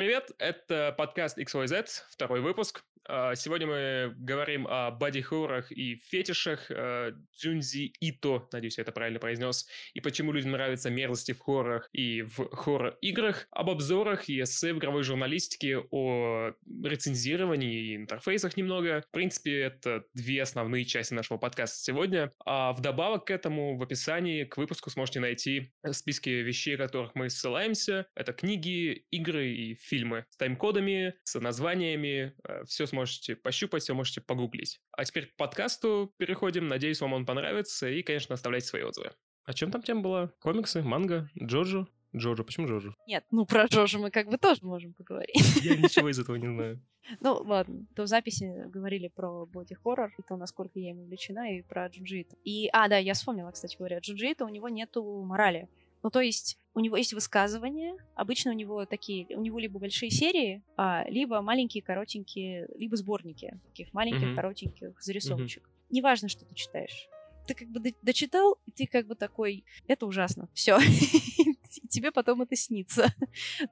Привет, это подкаст XYZ, второй выпуск. А, сегодня мы говорим о боди-хоррорах и фетишах э, Джунзи Ито, надеюсь, я это правильно произнес, и почему людям нравятся мерзости в хоррорах и в хоррор-играх, об обзорах и эссе в игровой журналистике, о рецензировании и интерфейсах немного. В принципе, это две основные части нашего подкаста сегодня. А вдобавок к этому в описании к выпуску сможете найти списки вещей, которых мы ссылаемся. Это книги, игры и фильмы с тайм-кодами, с названиями, э, все сможете пощупать, все можете погуглить. А теперь к подкасту переходим. Надеюсь, вам он понравится. И, конечно, оставляйте свои отзывы. О чем там тема была? Комиксы, манга, Джоджо? Джоджо, почему Джоджо? Нет, ну про Джоджо мы как бы тоже можем поговорить. Я ничего из этого не знаю. Ну, ладно, то в записи говорили про боди-хоррор, и то, насколько я им увлечена, и про Джунджи Ито. И, а, да, я вспомнила, кстати говоря, Джунджи Ито, у него нету морали. Ну, то есть у него есть высказывания, обычно у него такие, у него либо большие серии, а, либо маленькие, коротенькие, либо сборники таких маленьких, mm-hmm. коротеньких зарисовочек. Mm-hmm. Неважно, что ты читаешь. Ты как бы дочитал, и ты как бы такой, это ужасно, все. Тебе потом это снится.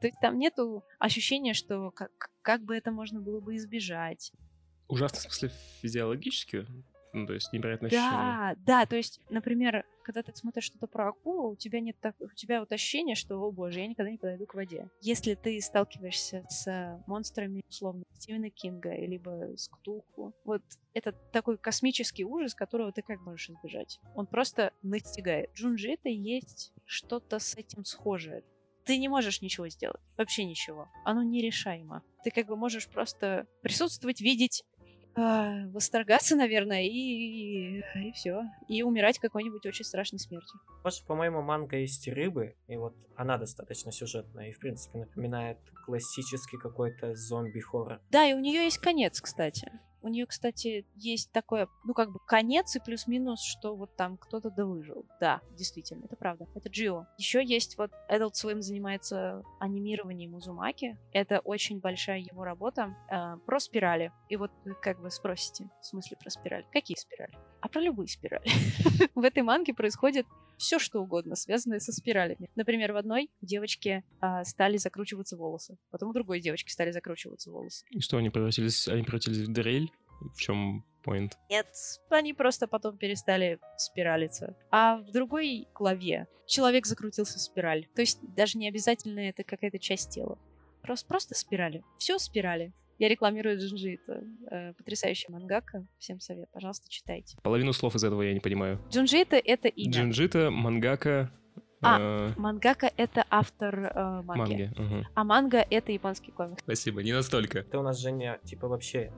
То есть там нету ощущения, что как, как бы это можно было бы избежать. Ужасно в смысле физиологически? Ну, то есть невероятно Да, да, то есть, например, когда ты смотришь что-то про акулу, у тебя нет так, у тебя вот ощущение, что, о боже, я никогда не подойду к воде. Если ты сталкиваешься с монстрами, условно, Стивена Кинга, либо с Ктулху, вот это такой космический ужас, которого ты как можешь избежать? Он просто настигает. Джунджи это есть что-то с этим схожее ты не можешь ничего сделать. Вообще ничего. Оно нерешаемо. Ты как бы можешь просто присутствовать, видеть, а, восторгаться, наверное, и, и все. И умирать какой-нибудь очень страшной смертью. Просто, по-моему, манга есть рыбы, и вот она достаточно сюжетная, и, в принципе, напоминает классический какой-то зомби-хоррор. Да, и у нее есть конец, кстати. У нее, кстати, есть такое, ну, как бы конец и плюс-минус, что вот там кто-то да выжил. Да, действительно, это правда. Это Джио. Еще есть вот Adult Swim занимается анимированием Узумаки. Это очень большая его работа э, про спирали. И вот вы как бы спросите, в смысле про спирали? Какие спирали? А про любые спирали. В этой манге происходит все что угодно, связанное со спиралями. Например, в одной девочке а, стали закручиваться волосы, потом у другой девочки стали закручиваться волосы. И что, они превратились, они превратились в дрель? В чем point? Нет, они просто потом перестали спиралиться. А в другой главе человек закрутился в спираль. То есть даже не обязательно это какая-то часть тела. Просто, просто спирали. Все спирали. Я рекламирую Джунджи Ито. Э, потрясающая мангака. Всем совет. Пожалуйста, читайте. Половину слов из этого я не понимаю. Джунджи Ито — это имя. Джунджи Ито, мангака, а, э... мангака — это автор э, манги. манги угу. А манга — это японский комикс. Спасибо, не настолько. Ты у нас, Женя, типа вообще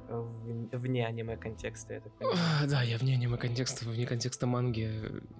вне аниме-контекста, я так понимаю. Да, я вне аниме-контекста, вне контекста манги.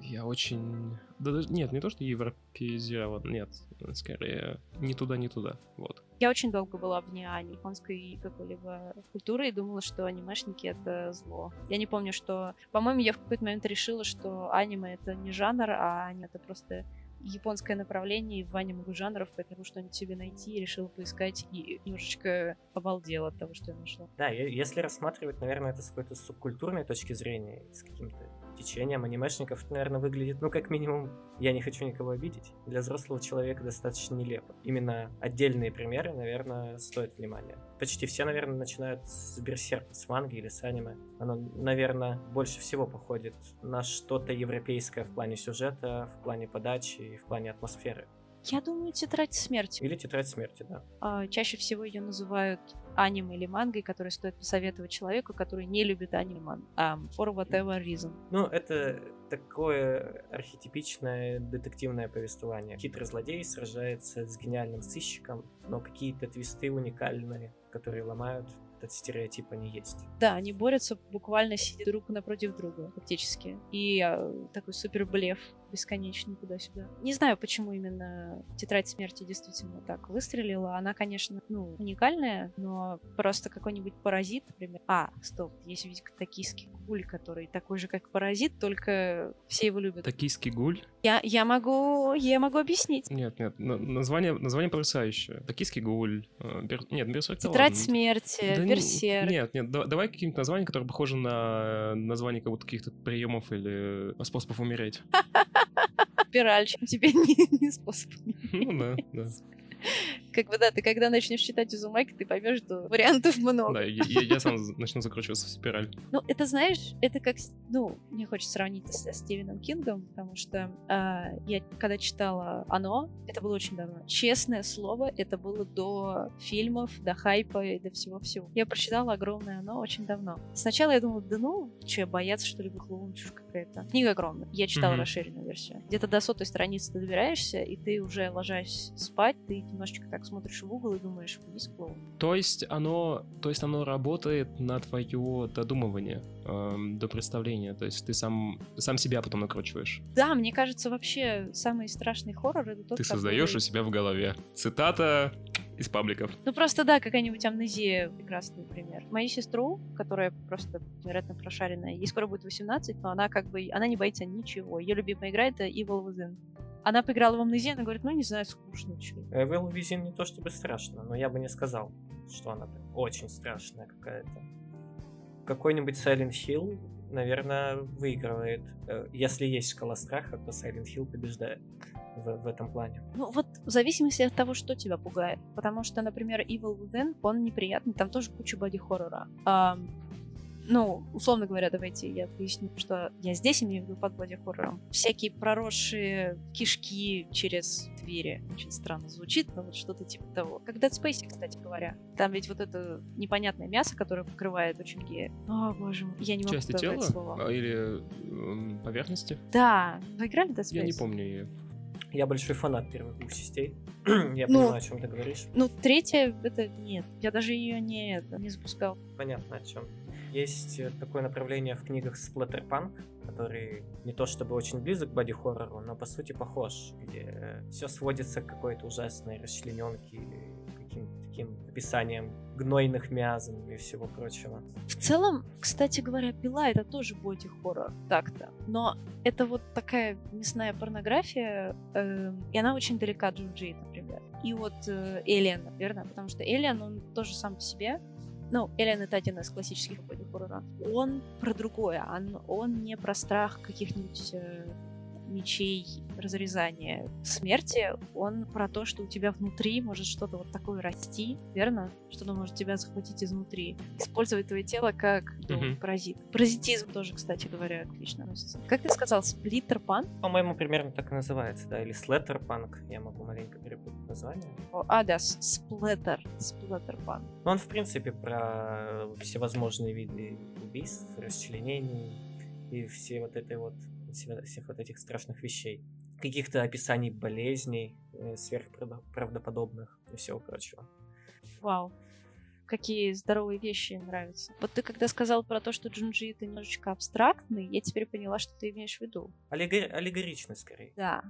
Я очень... Да, нет, не то, что европеизирован, нет. Скорее, не туда, не туда. Вот. Я очень долго была вне ани, японской какой-либо культуры и думала, что анимешники — это зло. Я не помню, что... По-моему, я в какой-то момент решила, что аниме — это не жанр, а аниме — это просто японское направление, и в много жанров, поэтому что-нибудь себе найти, и решила поискать, и немножечко обалдела от того, что я нашла. Да, если рассматривать, наверное, это с какой-то субкультурной точки зрения, с каким-то течением анимешников, наверное, выглядит, ну, как минимум, я не хочу никого обидеть, для взрослого человека достаточно нелепо. Именно отдельные примеры, наверное, стоят внимания. Почти все, наверное, начинают с Берсерка, с манги или с аниме. Оно, наверное, больше всего походит на что-то европейское в плане сюжета, в плане подачи и в плане атмосферы. Я думаю, тетрадь смерти. Или тетрадь смерти, да. А, чаще всего ее называют аниме или мангой, который стоит посоветовать человеку, который не любит аниме. Um, for whatever reason. Ну, это такое архетипичное детективное повествование. Хитрый злодей сражается с гениальным сыщиком, но какие-то твисты уникальные, которые ломают этот стереотип они есть. Да, они борются буквально сидя друг напротив друга, фактически. И а, такой супер блеф бесконечный туда-сюда. Не знаю, почему именно «Тетрадь смерти» действительно так выстрелила. Она, конечно, ну, уникальная, но просто какой-нибудь паразит, например. А, стоп, есть ведь токийский гуль, который такой же, как паразит, только все его любят. Токийский гуль? Я, я могу, я могу объяснить. Нет, нет, название, название потрясающее. Токийский гуль. Э, бер, нет, берсерк. Тетрадь смерти, да берсерк. Нет, нет, давай какие-нибудь названия, которые похожи на название как будто каких-то приемов или способов умереть. Спираль, чем тебе не, не способ. Ну да, да. Как бы да, ты когда начнешь читать Узумаки, ты поймешь, что вариантов много. Да, я, я- я сам начну закручиваться в спираль. Ну, это, знаешь, это как, с- ну, мне хочется сравнить со Стивеном Кингом, потому что а, я когда читала «Оно», это было очень давно. Честное слово, это было до фильмов, до хайпа и до всего-всего. Я прочитала огромное «Оно» очень давно. Сначала я думала, да ну, что, бояться, что ли, бахлоун, чушь какая-то. Книга огромная. Я читала Мгм. расширенную версию. Где-то до сотой страницы ты добираешься, и ты уже ложась спать, ты немножечко так смотришь в угол и думаешь, вниз клоун. То есть оно, то есть оно работает на твое додумывание эм, до представления. То есть ты сам, сам себя потом накручиваешь. Да, мне кажется, вообще самый страшный хоррор это тот, Ты создаешь который- у себя в голове. Цитата из пабликов. Ну просто да, какая-нибудь амнезия прекрасный пример. Мою сестру, которая просто невероятно прошаренная, ей скоро будет 18, но она как бы, она не боится ничего. Ее любимая игра это Evil Within. Она поиграла в амнезию, она говорит, ну не знаю, скучно, чё». Evil Within не то чтобы страшно, но я бы не сказал, что она прям очень страшная какая-то. Какой-нибудь Silent Hill, наверное, выигрывает. Э, Если есть шкала страха, то Silent Hill побеждает в, в этом плане. Ну вот в зависимости от того, что тебя пугает. Потому что, например, Evil Within, он неприятный, там тоже куча боди-хоррора. Ам, ну, условно говоря, давайте я поясню, что я здесь имею в виду под боди-хоррором. Всякие проросшие кишки через двери. Очень странно звучит, но вот что-то типа того. Как Dead Space, кстати говоря. Там ведь вот это непонятное мясо, которое покрывает очень гея. О, боже мой, я не могу Части тела слово. А, или поверхности? Да, вы играли в Dead Space? Я не помню ее. Я большой фанат первых двух частей. я Ну. понимаю, о чем ты говоришь. Ну, третья, это нет. Я даже ее не, это, не запускал. Понятно о чем. Есть э, такое направление в книгах сплаттерпанк, который не то чтобы очень близок к боди-хоррору, но по сути похож, где все сводится к какой-то ужасной расчлененке или каким-то таким описанием гнойных мязом и всего прочего. В целом, кстати говоря, пила это тоже боди-хоррор, так-то. Но это вот такая мясная порнография, эм, и она очень далека от Джуджи, например. И вот э, наверное, потому что Alien, он тоже сам по себе ну, Alien это один из классических боди-хоррора. Он про другое. Он, он не про страх каких-нибудь э, мечей, разрезания смерти. Он про то, что у тебя внутри может что-то вот такое расти, верно? Что-то может тебя захватить изнутри. Использовать твое тело как ну, Мгм. паразит. Паразитизм тоже, кстати говоря, отлично относится. Как ты сказал, сплиттерпан? По-моему, примерно так и называется, да, или слеттерпанк, я могу маленько перепутать название. О, А, да, сплеттер. Но он, в принципе, про всевозможные виды убийств, расчленений и все вот этой вот, все- всех вот этих страшных вещей. Каких-то описаний болезней, э, сверхправдоподобных и всего прочего. Вау. Какие здоровые вещи нравятся. Вот ты когда сказал про то, что Джунджи это немножечко абстрактный, я теперь поняла, что ты имеешь в виду. Аллегори- аллегорично, скорее. Да.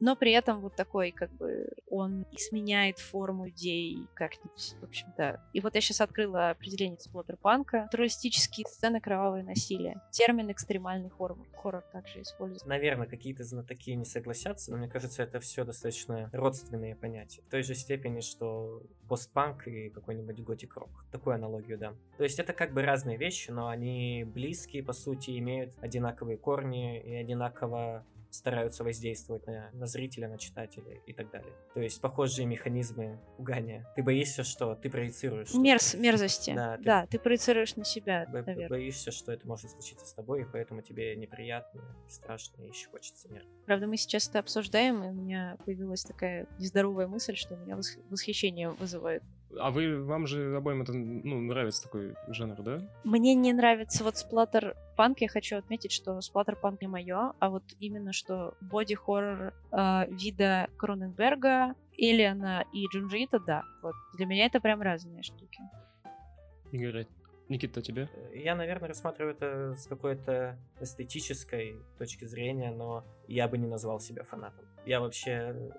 Но при этом вот такой, как бы, он изменяет форму идей как-нибудь, в общем-то. И вот я сейчас открыла определение сплоттерпанка. Натуралистические сцены кровавое насилие. Термин экстремальный хоррор, хоррор также используется. Наверное, какие-то знатоки не согласятся, но мне кажется, это все достаточно родственные понятия. В той же степени, что постпанк и какой-нибудь готик-рок. Такую аналогию дам. То есть это как бы разные вещи, но они близкие, по сути, имеют одинаковые корни и одинаково стараются воздействовать на, на зрителя, на читателя и так далее. То есть похожие механизмы пугания. Ты боишься, что ты проецируешь. Мерз, мерзости. Да, Да, ты- ты... проецируешь на себя, Бо- наверное. Боишься, что это может случиться с тобой, и поэтому тебе неприятно, страшно, и еще хочется нервно. Правда, мы сейчас это обсуждаем, и у меня появилась такая нездоровая мысль, что у меня восх- восхищение вызывает. А вы, вам же обоим это, ну, нравится такой жанр, да? Мне не нравится вот сплаттер панк. Я хочу отметить, что сплаттер панк не мое, а вот именно что боди-хоррор э, вида Кроненберга, Элиана и Джунджиита, да. Вот для меня это прям разные штуки. Игорь, Никита, тебе? Э, Я, наверное, рассматриваю это с какой-то эстетической точки зрения, но я бы не назвал себя фанатом. Я вообще э,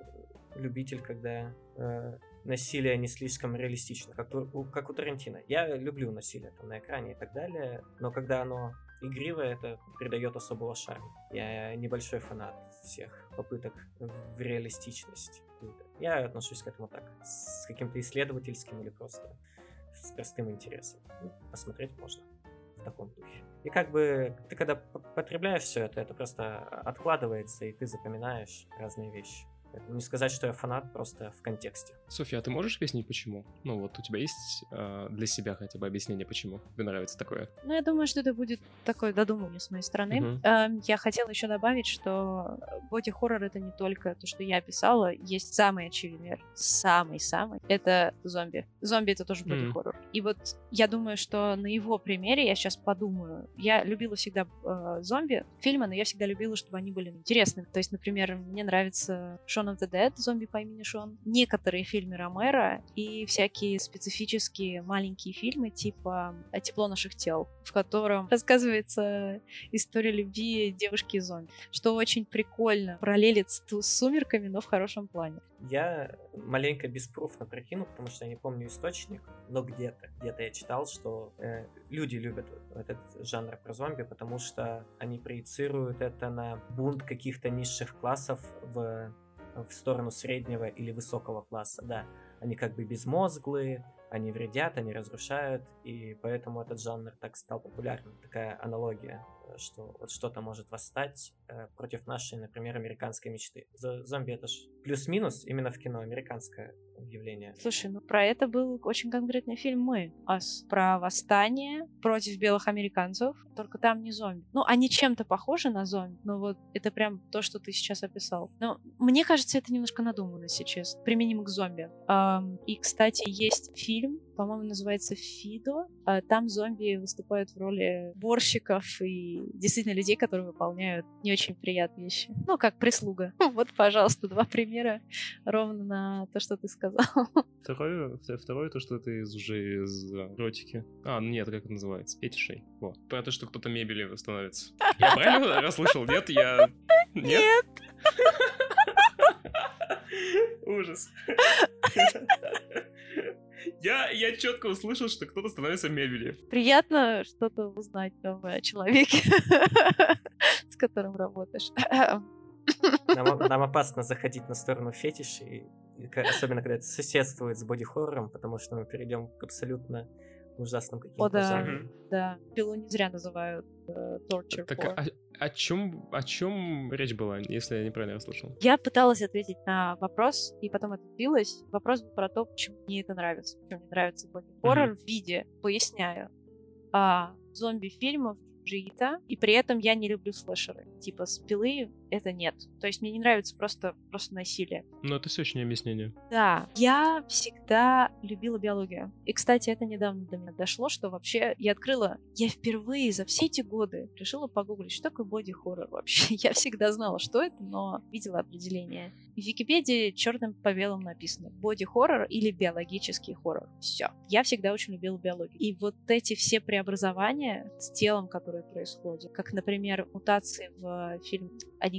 любитель, когда э, насилие не слишком реалистично, как у, как у Тарантино. Я люблю насилие там на экране и так далее, но когда оно игривое, это придает особого шарма. Я небольшой фанат всех попыток в реалистичность. Я отношусь к этому так, с каким-то исследовательским или просто с простым интересом. Ну, посмотреть можно в таком духе. И как бы ты когда потребляешь все это, это просто откладывается, и ты запоминаешь разные вещи. Не сказать, что я фанат, просто в контексте. Софья, а ты можешь объяснить, почему? Ну вот у тебя есть э, для себя хотя бы объяснение, почему тебе нравится такое? Ну, я думаю, что это будет такое додумывание с моей стороны. Угу. Э, я хотела еще добавить, что боди-хоррор это не только то, что я писала, есть самый очевидный, самый-самый, это зомби. Зомби это тоже боди-хоррор. Mm. И вот я думаю, что на его примере я сейчас подумаю. Я любила всегда э, зомби фильмы, но я всегда любила, чтобы они были интересными. То есть, например, мне нравится Shaun of the Dead, зомби по имени Шон, некоторые фильмы Ромера и всякие специфические маленькие фильмы типа «Тепло наших тел», в котором рассказывается история любви девушки и зомби, что очень прикольно, параллелит с, с «Сумерками», но в хорошем плане. Я маленько беспруфно прикину, потому что я не помню источник, но где-то, где-то я читал, что э, люди любят этот жанр про зомби, потому что они проецируют это на бунт каких-то низших классов в, в сторону среднего или высокого класса, да. Они как бы безмозглые, они вредят, они разрушают, и поэтому этот жанр так стал популярным. Такая аналогия что вот что-то может восстать э, против нашей, например, американской мечты. Зомби это ж плюс-минус именно в кино американское явление. Слушай, ну про это был очень конкретный фильм «Мы», Ас, про восстание против белых американцев, только там не зомби. Ну, они чем-то похожи на зомби, но вот это прям то, что ты сейчас описал. Но мне кажется, это немножко надумано сейчас, применимо к зомби. И, кстати, есть фильм, по-моему, называется «Фидо». Uh, там зомби выступают в роли борщиков и действительно людей, которые выполняют не очень приятные вещи. Ну, как прислуга. Вот, пожалуйста, два примера ровно на то, что ты сказал. Второе, второе то, что это из уже из ротики. А, нет, как это называется? Фетишей. Вот. Про то, что кто-то мебели становится. Я правильно расслышал? Нет, я... Нет? Ужас. Я, я четко услышал, что кто-то становится мебелью. Приятно что-то узнать новое о человеке, с которым работаешь. Нам, нам опасно заходить на сторону фетишей, особенно когда это соседствует с боди-хоррором, потому что мы перейдем к абсолютно ужасным каким-то О, да, да. Пилу не зря называют э, torture так, а, о чем, о чем речь была, если я неправильно расслышал? Я пыталась ответить на вопрос, и потом отбилась. Вопрос был про то, почему мне это нравится. Почему мне нравится боди-хоррор mm-hmm. в виде, поясняю, а, зомби-фильмов джита, и при этом я не люблю слэшеры. Типа спилы это нет. То есть мне не нравится просто, просто насилие. Ну, это все очень объяснение. Да. Я всегда любила биологию. И, кстати, это недавно до меня дошло, что вообще я открыла... Я впервые за все эти годы решила погуглить, что такое боди-хоррор вообще. Я всегда знала, что это, но видела определение. В Википедии черным по белому написано боди-хоррор или биологический хоррор. Все. Я всегда очень любила биологию. И вот эти все преобразования с телом, которые происходят, как, например, мутации в фильме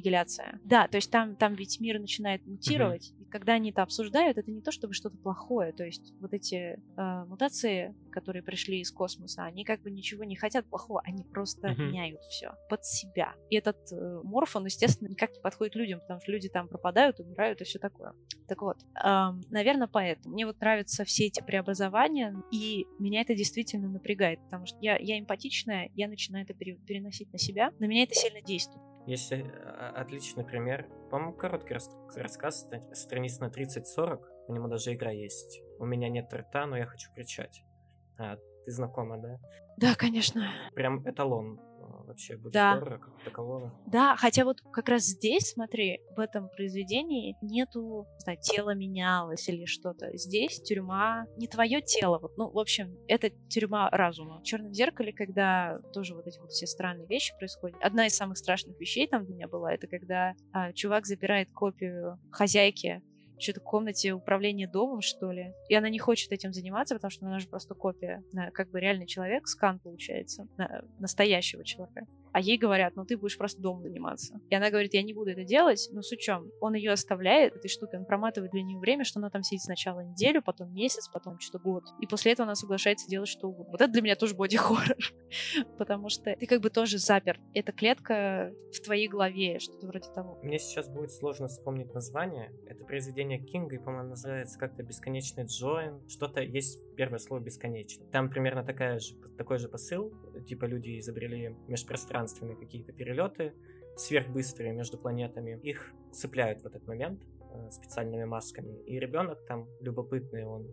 аннигиляция. Да, то есть там, там ведь мир начинает мутировать, uh-huh. и когда они это обсуждают, это не то чтобы что-то плохое, то есть вот эти э, мутации, которые пришли из космоса, они как бы ничего не хотят плохого, они просто uh-huh. меняют все под себя. И этот э, морф, он, естественно, никак не подходит людям, потому что люди там пропадают, умирают и все такое. Так вот, э, наверное, поэтому. Мне вот нравятся все эти преобразования, и меня это действительно напрягает, потому что я, я эмпатичная, я начинаю это переносить на себя, на меня это сильно действует. Есть э, отличный пример. По-моему, короткий рассказ, страниц на 30-40. По нему даже игра есть. У меня нет рта, но я хочу кричать. А, ты знакома, да? Да, конечно. Прям эталон вообще да. как такового. Да, хотя вот как раз здесь, смотри, в этом произведении нету, не знаю, тело менялось или что-то. Здесь тюрьма не твое тело. Вот, ну, в общем, это тюрьма разума. В черном зеркале, когда тоже вот эти вот все странные вещи происходят. Одна из самых страшных вещей там для меня была, это когда а, чувак забирает копию хозяйки что-то в комнате управления домом, что ли. И она не хочет этим заниматься, потому что она же просто копия. Как бы реальный человек, скан получается, настоящего человека а ей говорят, ну ты будешь просто дома заниматься. И она говорит, я не буду это делать, но с учем. Он ее оставляет, этой штукой, он проматывает для нее время, что она там сидит сначала неделю, потом месяц, потом что-то год. И после этого она соглашается делать что угодно. Вот это для меня тоже боди-хоррор. Потому что ты как бы тоже запер. Эта клетка в твоей голове, что-то вроде того. Мне сейчас будет сложно вспомнить название. Это произведение Кинга, и, по-моему, называется как-то «Бесконечный Джоин». Что-то есть первое слово «бесконечный». Там примерно такая же, такой же посыл. Типа люди изобрели межпространство пространственные какие-то перелеты, сверхбыстрые между планетами. Их цепляют в этот момент, э, специальными масками. И ребенок там любопытный, он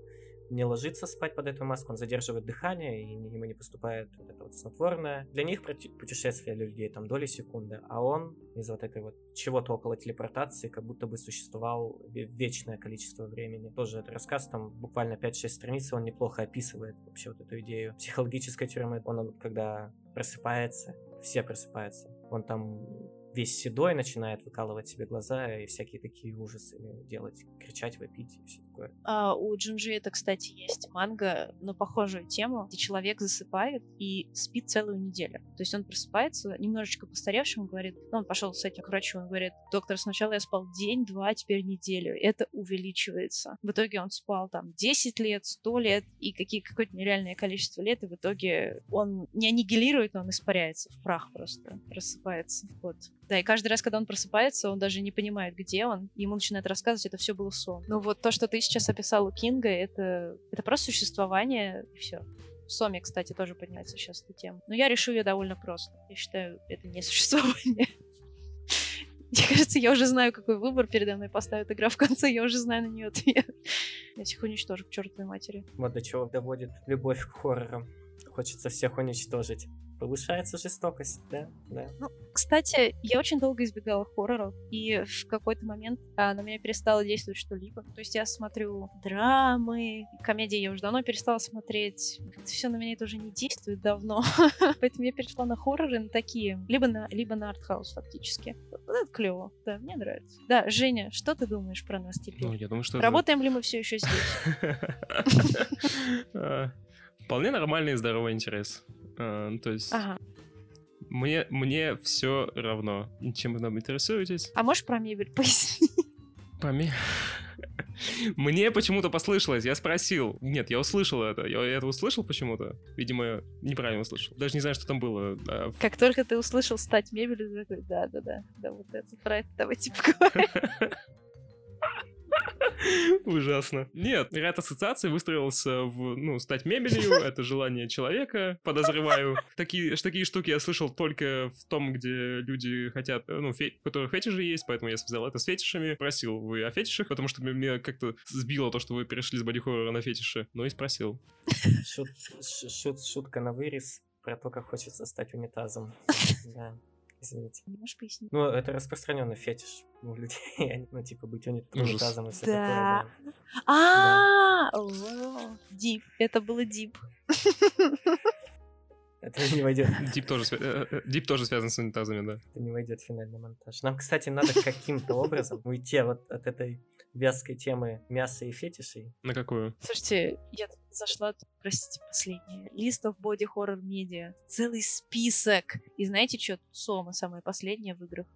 не ложится спать под эту маску, он задерживает дыхание, и ему не поступает вот это вот снотворное. Для них путешествие для людей там доли секунды, а он из вот этой вот чего-то около телепортации как будто бы существовал вечное количество времени. Тоже этот рассказ там буквально 5-6 страниц, он неплохо описывает вообще вот эту идею. Психологической тюрьмы, он когда просыпается, все просыпаются, он там весь седой начинает выкалывать себе глаза и всякие такие ужасы делать, кричать, вопить и все такое. А, у Джунжи это, кстати, есть манга на похожую тему, где человек засыпает и спит целую неделю. То есть он просыпается немножечко постаревшим, говорит, ну, он пошел с этим к врачу, он говорит, доктор, сначала я спал день, два, теперь неделю. Это увеличивается. В итоге он спал там 10 лет, 100 лет и какие, какое-то нереальное количество лет, и в итоге он не аннигилирует, он испаряется в прах просто, рассыпается. Вот. Да, и каждый раз, когда он просыпается, он даже не понимает, где он. Ему начинает рассказывать, это все было сон. Но вот то, что ты сейчас описал у Кинга, это, это просто существование, и все. В Соме, кстати, тоже поднимается сейчас эта тема. Но я решу ее довольно просто. Я считаю, это не существование. Мне кажется, я уже знаю, какой выбор передо мной поставит игра в конце, я уже знаю на нее ответ. Я всех уничтожу к чертовой матери. Вот до чего доводит любовь к хоррорам. Хочется всех уничтожить. Повышается жестокость, да, да. Ну, кстати, я очень долго избегала хорроров, и в какой-то момент а, на меня перестало действовать что-либо. То есть я смотрю драмы, комедии я уже давно перестала смотреть. Как-то все на меня это уже не действует давно. Поэтому я перешла на хорроры, на такие, либо на, либо на артхаус фактически. Вот это клево, да, мне нравится. Да, Женя, что ты думаешь про нас теперь? Ну, я думаю, что... Работаем ли мы все еще здесь? А, вполне нормальный и здоровый интерес. Ну, то есть... Ага. Мне, мне все равно, чем вы нам интересуетесь. А можешь про мебель пояснить? Про мебель? Мне почему-то послышалось, я спросил. Нет, я услышал это. Я это услышал почему-то. Видимо, неправильно услышал. Даже не знаю, что там было. А... Как только ты услышал стать мебелью, такой, да-да-да, да, вот это, про это давайте поговорим. Ужасно. Нет, ряд ассоциаций выстроился в, ну, стать мебелью, это желание человека, подозреваю. Такие, такие штуки я слышал только в том, где люди хотят, ну, фе, у которых фетиши есть, поэтому я связал это с фетишами. Просил вы о фетишах, потому что меня как-то сбило то, что вы перешли с бодихоррора на фетиши, но и спросил. Шут, шут, шутка на вырез про то, как хочется стать унитазом. Да. Извините. Не можешь пояснить? Ну, это распространенный фетиш у людей. ну, типа, быть унитазом и все такое. А, дип. Это было дип. Это не войдет. Дип тоже, э, э, дип тоже связан с унитазами, да. Это не войдет в финальный монтаж. Нам, кстати, надо каким-то образом уйти вот от этой вязкой темы мяса и фетишей. На какую? Слушайте, я зашла, простите, последнее. List of Body Horror Media. Целый список. И знаете что? Сома самое последнее в играх.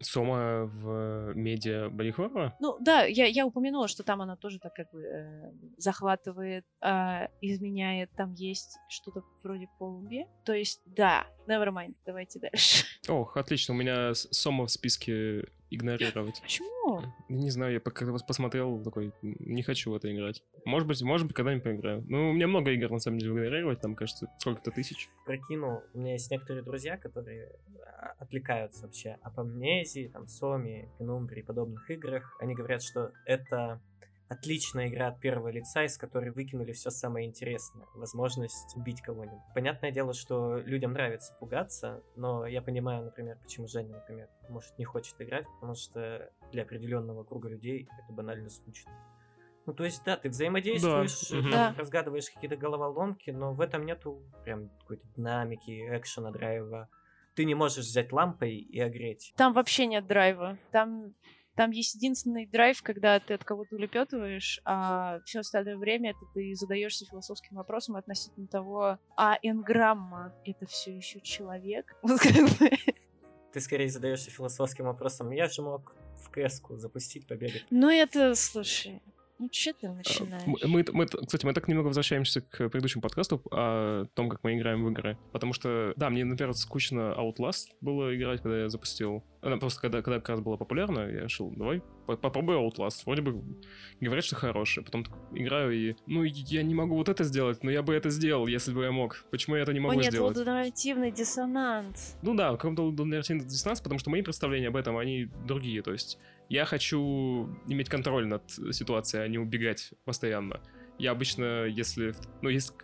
Сома в медиа Бодихоррора? Ну да, я, я упомянула, что там она тоже так как бы э, захватывает, э, изменяет, там есть что-то вроде полумбе. То есть, да, never mind, давайте дальше. Ох, отлично, у меня Сома в списке игнорировать. Почему? Не знаю, я пока посмотрел, такой, не хочу в это играть. Может быть, может быть, когда-нибудь поиграю. Ну, у меня много игр, на самом деле, игнорировать, там, кажется, сколько-то тысяч. Прокинул, у меня есть некоторые друзья, которые а, отвлекаются вообще об амнезии, там, Соме, Пенумбре и подобных играх. Они говорят, что это отличная игра от первого лица, из которой выкинули все самое интересное. Возможность убить кого-нибудь. Понятное дело, что людям нравится пугаться, но я понимаю, например, почему Женя, например, может не хочет играть, потому что для определенного круга людей это банально скучно. Ну, то есть, да, ты взаимодействуешь, да. Ты разгадываешь какие-то головоломки, но в этом нету прям какой-то динамики, экшена, драйва. Ты не можешь взять лампой и огреть. Там вообще нет драйва. Там там есть единственный драйв, когда ты от кого-то улепетываешь, а все остальное время это ты задаешься философским вопросом относительно того, а энграмма это все еще человек? Ты скорее задаешься философским вопросом. Я же мог в кэску запустить, побегать. Ну это, слушай, ну, что ты а, начинаешь? Мы, мы, кстати, мы так немного возвращаемся к предыдущему подкасту о том, как мы играем в игры. Потому что, да, мне, например, скучно Outlast было играть, когда я запустил. Она просто когда, когда как раз была популярна, я решил, давай попробуй Outlast. Вроде бы говорят, что хороший. Потом играю и, ну, я не могу вот это сделать, но я бы это сделал, если бы я мог. Почему я это не могу О, нет, сделать? лудонарративный диссонанс. Ну да, какой-то лудонарративный диссонанс, потому что мои представления об этом, они другие. То есть Я хочу иметь контроль над ситуацией, а не убегать постоянно. Я обычно, если... Ну, если...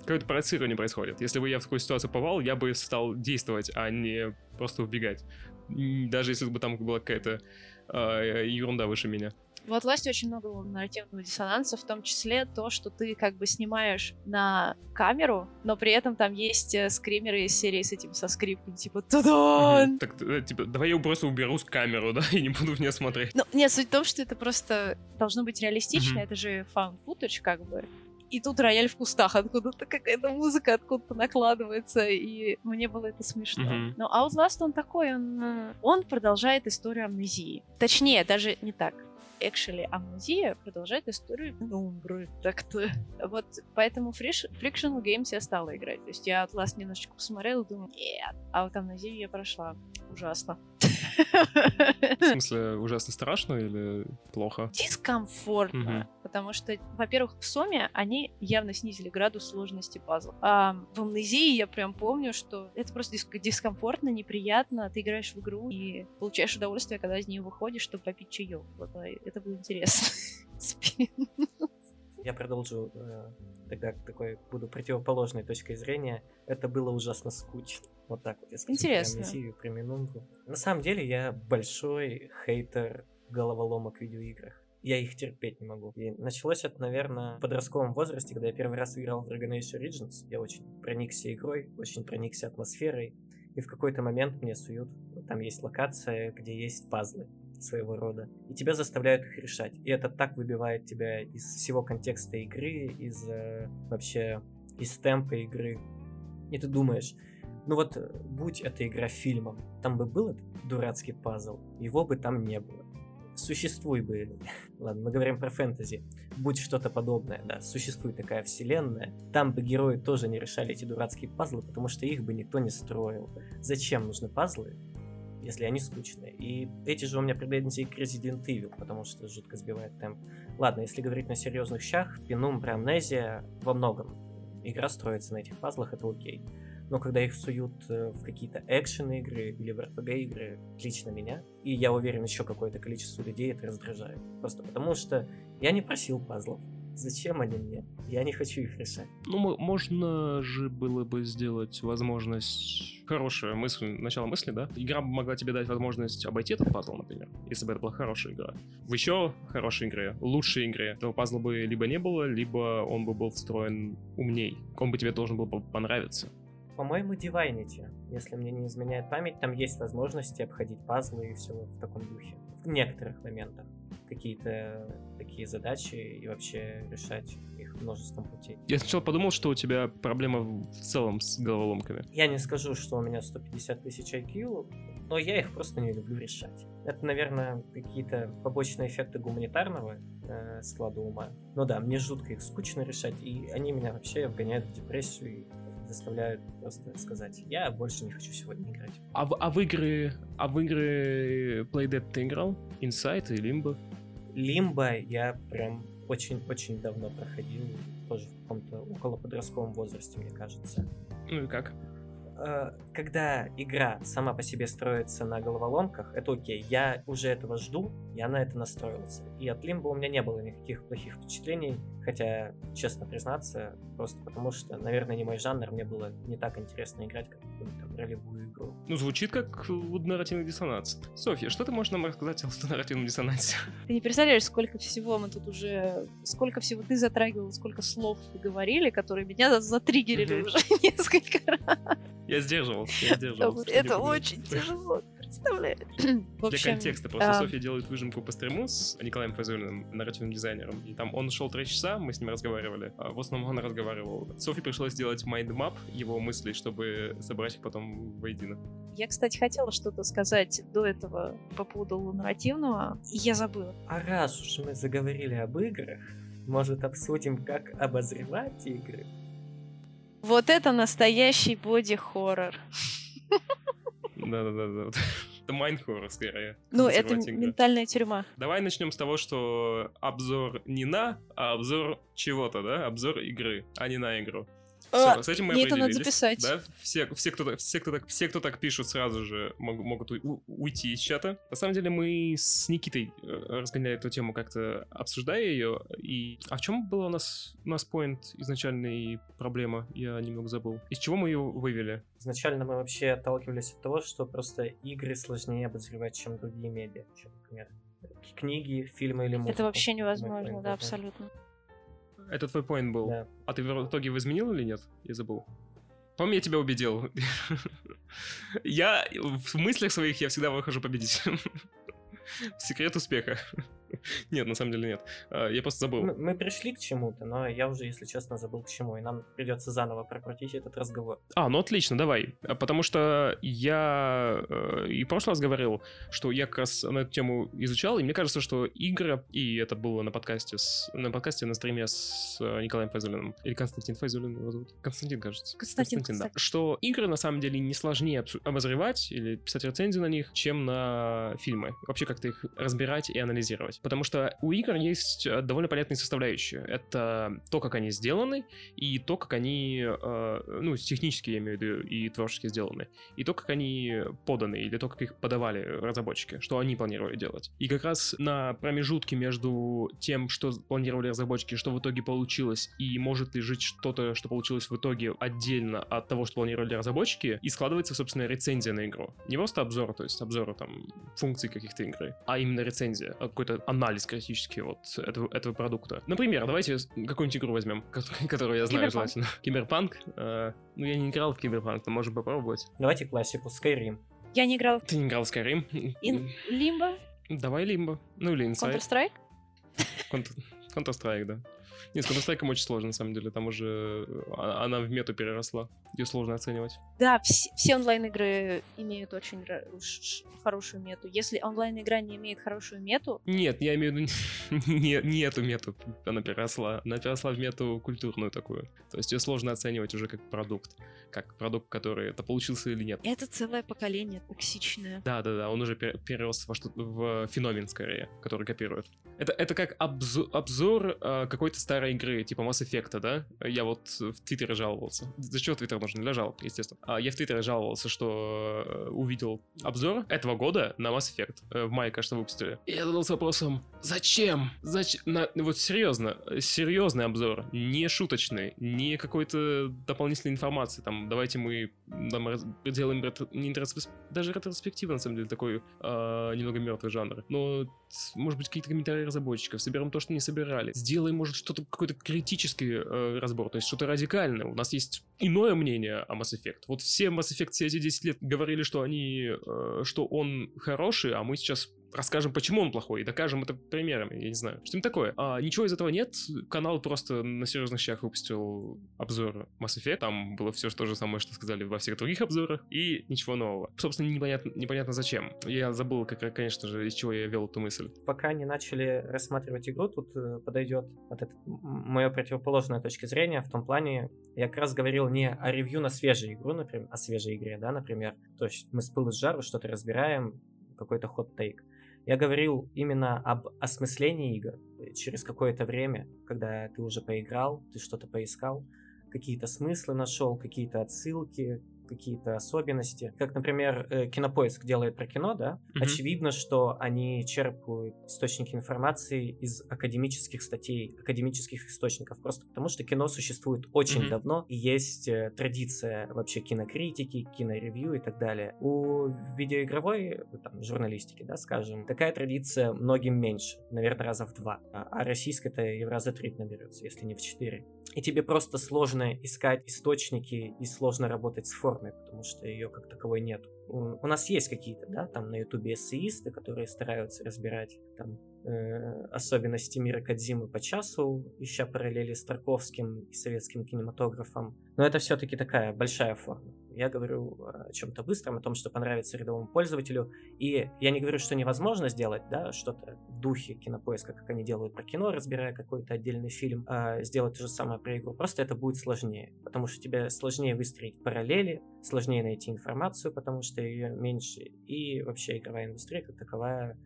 Какое-то проецирование происходит. Если бы я в такую ситуацию попал, я бы стал действовать, а не просто убегать. Даже если бы там была какая-то э, ерунда выше меня. В Outlast очень много нарративного диссонанса, в том числе то, что ты как бы снимаешь на камеру, но при этом там есть э, скримеры из серии с этим, со скрипком, типа «Тудон!» Так, э, типа, давай я просто уберу с камеру, да, и не буду в нее смотреть. Ну, нет, суть в том, что это просто должно быть реалистично, это же footage, как бы. И тут рояль в кустах, откуда-то какая-то музыка откуда-то накладывается, и мне было это смешно. Mm-hmm. Но Outlast, он такой, он, э, он продолжает историю амнезии. Точнее, даже не так actually амнезия продолжает историю Умбры. Так-то. Вот поэтому Frish, Frictional Games я стала играть. То есть я Outlast немножечко посмотрела думаю, нет. А вот амнезию я прошла. Ужасно. В смысле, ужасно страшно или плохо? Дискомфортно. Угу. Потому что, во-первых, в Соме они явно снизили градус сложности пазла. А в Амнезии я прям помню, что это просто диск- дискомфортно, неприятно. Ты играешь в игру и получаешь удовольствие, когда из нее выходишь, чтобы попить чаек. Вот, а это было интересно. Я продолжу э, тогда такой буду противоположной точкой зрения. Это было ужасно скучно. Вот так вот я скажу. Интересно. Про Амнезию, про Минундру. На самом деле я большой хейтер головоломок в видеоиграх. Я их терпеть не могу. И началось это, наверное, в подростковом возрасте, когда я первый раз играл в Dragon Age Origins. Я очень проникся игрой, очень проникся атмосферой. И в какой-то момент мне суют, там есть локация, где есть пазлы своего рода, и тебя заставляют их решать. И это так выбивает тебя из всего контекста игры, из э, вообще из темпа игры. И ты думаешь, ну вот, э, будь эта игра фильмом, там бы был этот дурацкий пазл, его бы там не было. Существуй бы, ладно, мы говорим про фэнтези, будь что-то подобное, да, существует такая вселенная, там бы герои тоже не решали эти дурацкие пазлы, потому что их бы никто не строил. Зачем нужны пазлы, если они скучные? И эти же у меня претензии к Resident Evil, потому что жутко сбивает темп. Ладно, если говорить на серьезных щах, Пенум, Амнезия во многом игра строится на этих пазлах, это окей но когда их суют э, в какие-то экшен игры или в RPG игры, лично меня, и я уверен, еще какое-то количество людей это раздражает. Просто потому что я не просил пазлов. Зачем они мне? Я не хочу их решать. Ну, можно же было бы сделать возможность... Хорошая мысль, начало мысли, да? Игра могла тебе дать возможность обойти этот пазл, например, если бы это была хорошая игра. В еще хорошей игре, лучшей игре, этого пазла бы либо не было, либо он бы был встроен умней. Он бы тебе должен был понравиться. По-моему, Divinity, если мне не изменяет память, там есть возможности обходить пазлы и все в таком духе. В некоторых моментах какие-то такие задачи и вообще решать их множеством путей. Я сначала подумал, что у тебя проблема в целом с головоломками. Я не скажу, что у меня 150 тысяч IQ, но я их просто не люблю решать. Это, наверное, какие-то побочные эффекты гуманитарного э, склада ума. Но да, мне жутко их скучно решать, и они меня вообще вгоняют в депрессию и заставляют просто сказать, я больше не хочу сегодня играть. А в, а в игры, а в игры Playdead ты играл? Inside и Limbo? Limbo я прям очень-очень давно проходил, тоже в каком-то около подростковом возрасте, мне кажется. Ну и как? Э, когда игра сама по себе строится на головоломках, это окей. Я уже этого жду, я на это настроился. И от Limbo у меня не было никаких плохих впечатлений, хотя, честно признаться, просто потому что, наверное, не мой жанр, мне было не так интересно играть, как какую-то ролевую игру. Ну, звучит как нарративный диссонанс. Софья, что ты можешь нам рассказать о нарративном диссонансе? Ты не представляешь, сколько всего мы тут уже... Сколько всего ты затрагивал, сколько слов вы говорили, которые меня затриггерили уже несколько раз. Я сдерживал, я. Это очень тяжело представляешь. Для контекста, просто а... Софья делает выжимку по стриму с Николаем Фазулиным, нарративным дизайнером, и там он шел три часа, мы с ним разговаривали, а в основном он разговаривал. Софье пришлось сделать mind map его мыслей, чтобы собрать их потом воедино. Я, кстати, хотела что-то сказать до этого по поводу нарративного, и я забыла. А раз уж мы заговорили об играх, может, обсудим, как обозревать игры? Вот это настоящий боди-хоррор. Да-да-да. Это майнхоррор, скорее. Ну, это ментальная тюрьма. Давай начнем с того, что обзор не на, а обзор чего-то, да? Обзор игры, а не на игру. А, Всё, с этим мы мне это надо записать. Да? Все, все, кто, так- все, кто так, все, кто так пишут, сразу же мог- могут у- уйти из чата. На самом деле мы с Никитой э, разгоняли эту тему как-то, обсуждая ее. И... А в чем была у нас, у нас point изначальной проблема? Я немного забыл. Из чего мы ее вывели? Изначально мы вообще отталкивались от того, что просто игры сложнее обозревать, чем другие медиа, чем, например, книги, фильмы или музыку. Это вообще невозможно, да, абсолютно. Это твой point был. Да. А ты в итоге его изменил или нет? Я забыл. По-моему, я тебя убедил. Я в мыслях своих я всегда выхожу победителем. Секрет успеха. Нет, на самом деле нет. А, Я просто забыл. Мы, мы пришли к чему-то, но я уже, если честно, забыл к чему, и нам придется заново прокрутить этот разговор. А, ну отлично, давай. А, Потому что я э, и в прошлый раз говорил, что я как раз на эту тему изучал, и мне кажется, что игры, и это было на подкасте, с, на подкасте на стриме с э, Николаем Файзулиным, или Константин Файзулин его зовут? Константин, кажется. Константин, да. Константин. Что игры на самом деле не сложнее обозревать или писать рецензию на них, чем на фильмы. Вообще как-то их разбирать и анализировать. Потому что у игр есть э, довольно понятные составляющие. Это то, как они сделаны, и то, как они, э, ну, технически, я имею в виду, и творчески сделаны, и то, как они поданы, или то, как их подавали разработчики, что они планировали делать. И как раз на промежутке между тем, что планировали разработчики, что в итоге получилось, и может ли жить что-то, что получилось в итоге отдельно от того, что планировали разработчики, и складывается, собственно, рецензия на игру. Не просто обзор, то есть обзор там функций каких-то игры, а именно рецензия, а какой-то анализ критический вот этого, этого продукта. Например, давайте какую-нибудь игру возьмем, ко- которую я знаю Киберпанк. желательно. Киберпанк. Э, ну, я не играл в Киберпанк, но можем попробовать. Давайте классику, Skyrim. Я не играл в Ты не играл в Skyrim? Ин- Limbo, Давай Limbo. Ну или Inside. Counter-Strike. Counter- Counter-Strike, да. Нет, с Counter-Strike очень сложно, на самом деле. Там уже а- она в мету переросла. Ее сложно оценивать. Да, все, все онлайн-игры имеют очень хорошую мету. Если онлайн-игра не имеет хорошую мету, Нет, я имею в виду не, не эту мету. Она переросла. Она переросла в мету культурную такую. То есть ее сложно оценивать уже как продукт. Как продукт, который это получился или нет. это целое поколение токсичное. Да, да, да, он уже пер- перерос во что в феномен скорее, который копирует. Это, это как обзор, обзор э, какой-то старой игры, типа Mass Effect, да? Я вот в Твиттере жаловался. За что Твиттер нужен? Для жалоб, естественно. А я в Твиттере жаловался, что э, увидел обзор этого года на Mass Effect. Э, в мае, кажется, выпустили. И я задался вопросом, зачем? Зачем? На, вот серьезно, серьезный обзор, не шуточный, не какой-то дополнительной информации. Там, давайте мы там, делаем ретро- не ретроспе- даже ретроспектива, на самом деле, такой э, немного мертвый жанр. Но, может быть, какие-то комментарии разработчиков, соберем то, что не собирали. Сделаем, может, что-то, какой-то критический э, разбор, то есть что-то радикальное. У нас есть иное мнение о Mass Effect. Вот все Mass Effect все эти 10 лет говорили, что они, э, что он хороший, а мы сейчас расскажем, почему он плохой, и докажем это примерами, я не знаю. Что-нибудь такое. А, ничего из этого нет. Канал просто на серьезных щах выпустил обзор Mass Effect. Там было все то же самое, что сказали во всех других обзорах, и ничего нового. Собственно, непонятно, непонятно зачем. Я забыл, как, конечно же, из чего я вел эту мысль. Пока не начали рассматривать игру, тут э, подойдет вот эта моя противоположная точка зрения в том плане, я как раз говорил не о ревью на свежую игру, например, о свежей игре, да, например. То есть мы с пылу с жару что-то разбираем, какой-то ход-тейк. Я говорил именно об осмыслении игр. Через какое-то время, когда ты уже поиграл, ты что-то поискал, какие-то смыслы нашел, какие-то отсылки, какие-то особенности. Как, например, э, Кинопоиск делает про кино, да? Мгм. Очевидно, что они черпают источники информации из академических статей, академических источников, просто потому что кино существует очень Мгм. давно, и есть э, традиция вообще кинокритики, киноревью и так далее. У видеоигровой э, там, журналистики, да, скажем, такая традиция многим меньше, наверное, раза в два, а а российская-то и в раза три наберется, если не в четыре. И тебе просто сложно искать источники и сложно работать с формой, потому что ее как таковой нет. У нас есть какие-то, да, там на ютубе эссеисты, которые стараются разбирать там э, особенности мира Кадзимы по часу, ища параллели с Тарковским и советским кинематографом. Но это все-таки такая большая форма. Я говорю о чем-то быстром, о том, что понравится рядовому пользователю. И я не говорю, что невозможно сделать, да, что-то в духе кинопоиска, как они делают про кино, разбирая какой-то отдельный фильм, а сделать то же самое про игру. Просто это будет сложнее, потому что тебе сложнее выстроить параллели, сложнее найти информацию, потому что ее меньше. И вообще игровая индустрия как таковая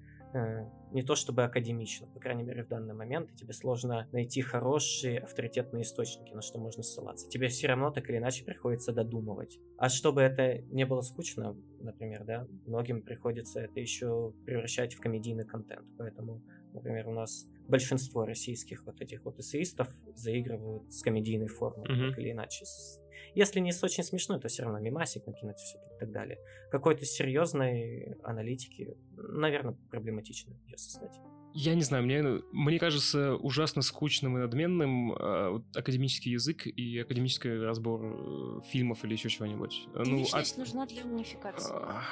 не то чтобы академично, по крайней мере в данный момент, и тебе сложно найти хорошие авторитетные источники, на что можно ссылаться. Тебе все равно так или иначе приходится додумывать. А чтобы это не было скучно, например, да, многим приходится это еще превращать в комедийный контент. Поэтому, например, у нас большинство российских вот этих вот эссеистов заигрывают с комедийной формой, mm-hmm. так или иначе. Если не с очень смешной, то все равно мимасик накинуть все и так далее. Какой-то серьезной аналитики, наверное, проблематично ее создать. Я не знаю, мне, мне кажется ужасно скучным и надменным э, вот, академический язык и академический разбор э, фильмов или еще чего-нибудь. Ну, от... нужна для унификации. А,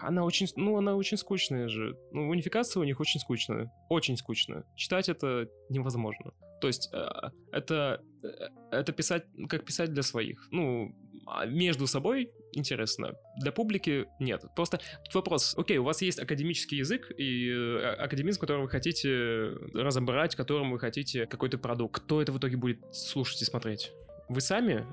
она очень, ну, она очень скучная же. Ну, унификация у них очень скучная. Очень скучная. Читать это невозможно. То есть э, это, э, это писать, как писать для своих. Ну, а между собой интересно. Для публики нет. Просто тут вопрос. Окей, у вас есть академический язык и э, академизм, который вы хотите разобрать, которым вы хотите какой-то продукт. Кто это в итоге будет слушать и смотреть? Вы сами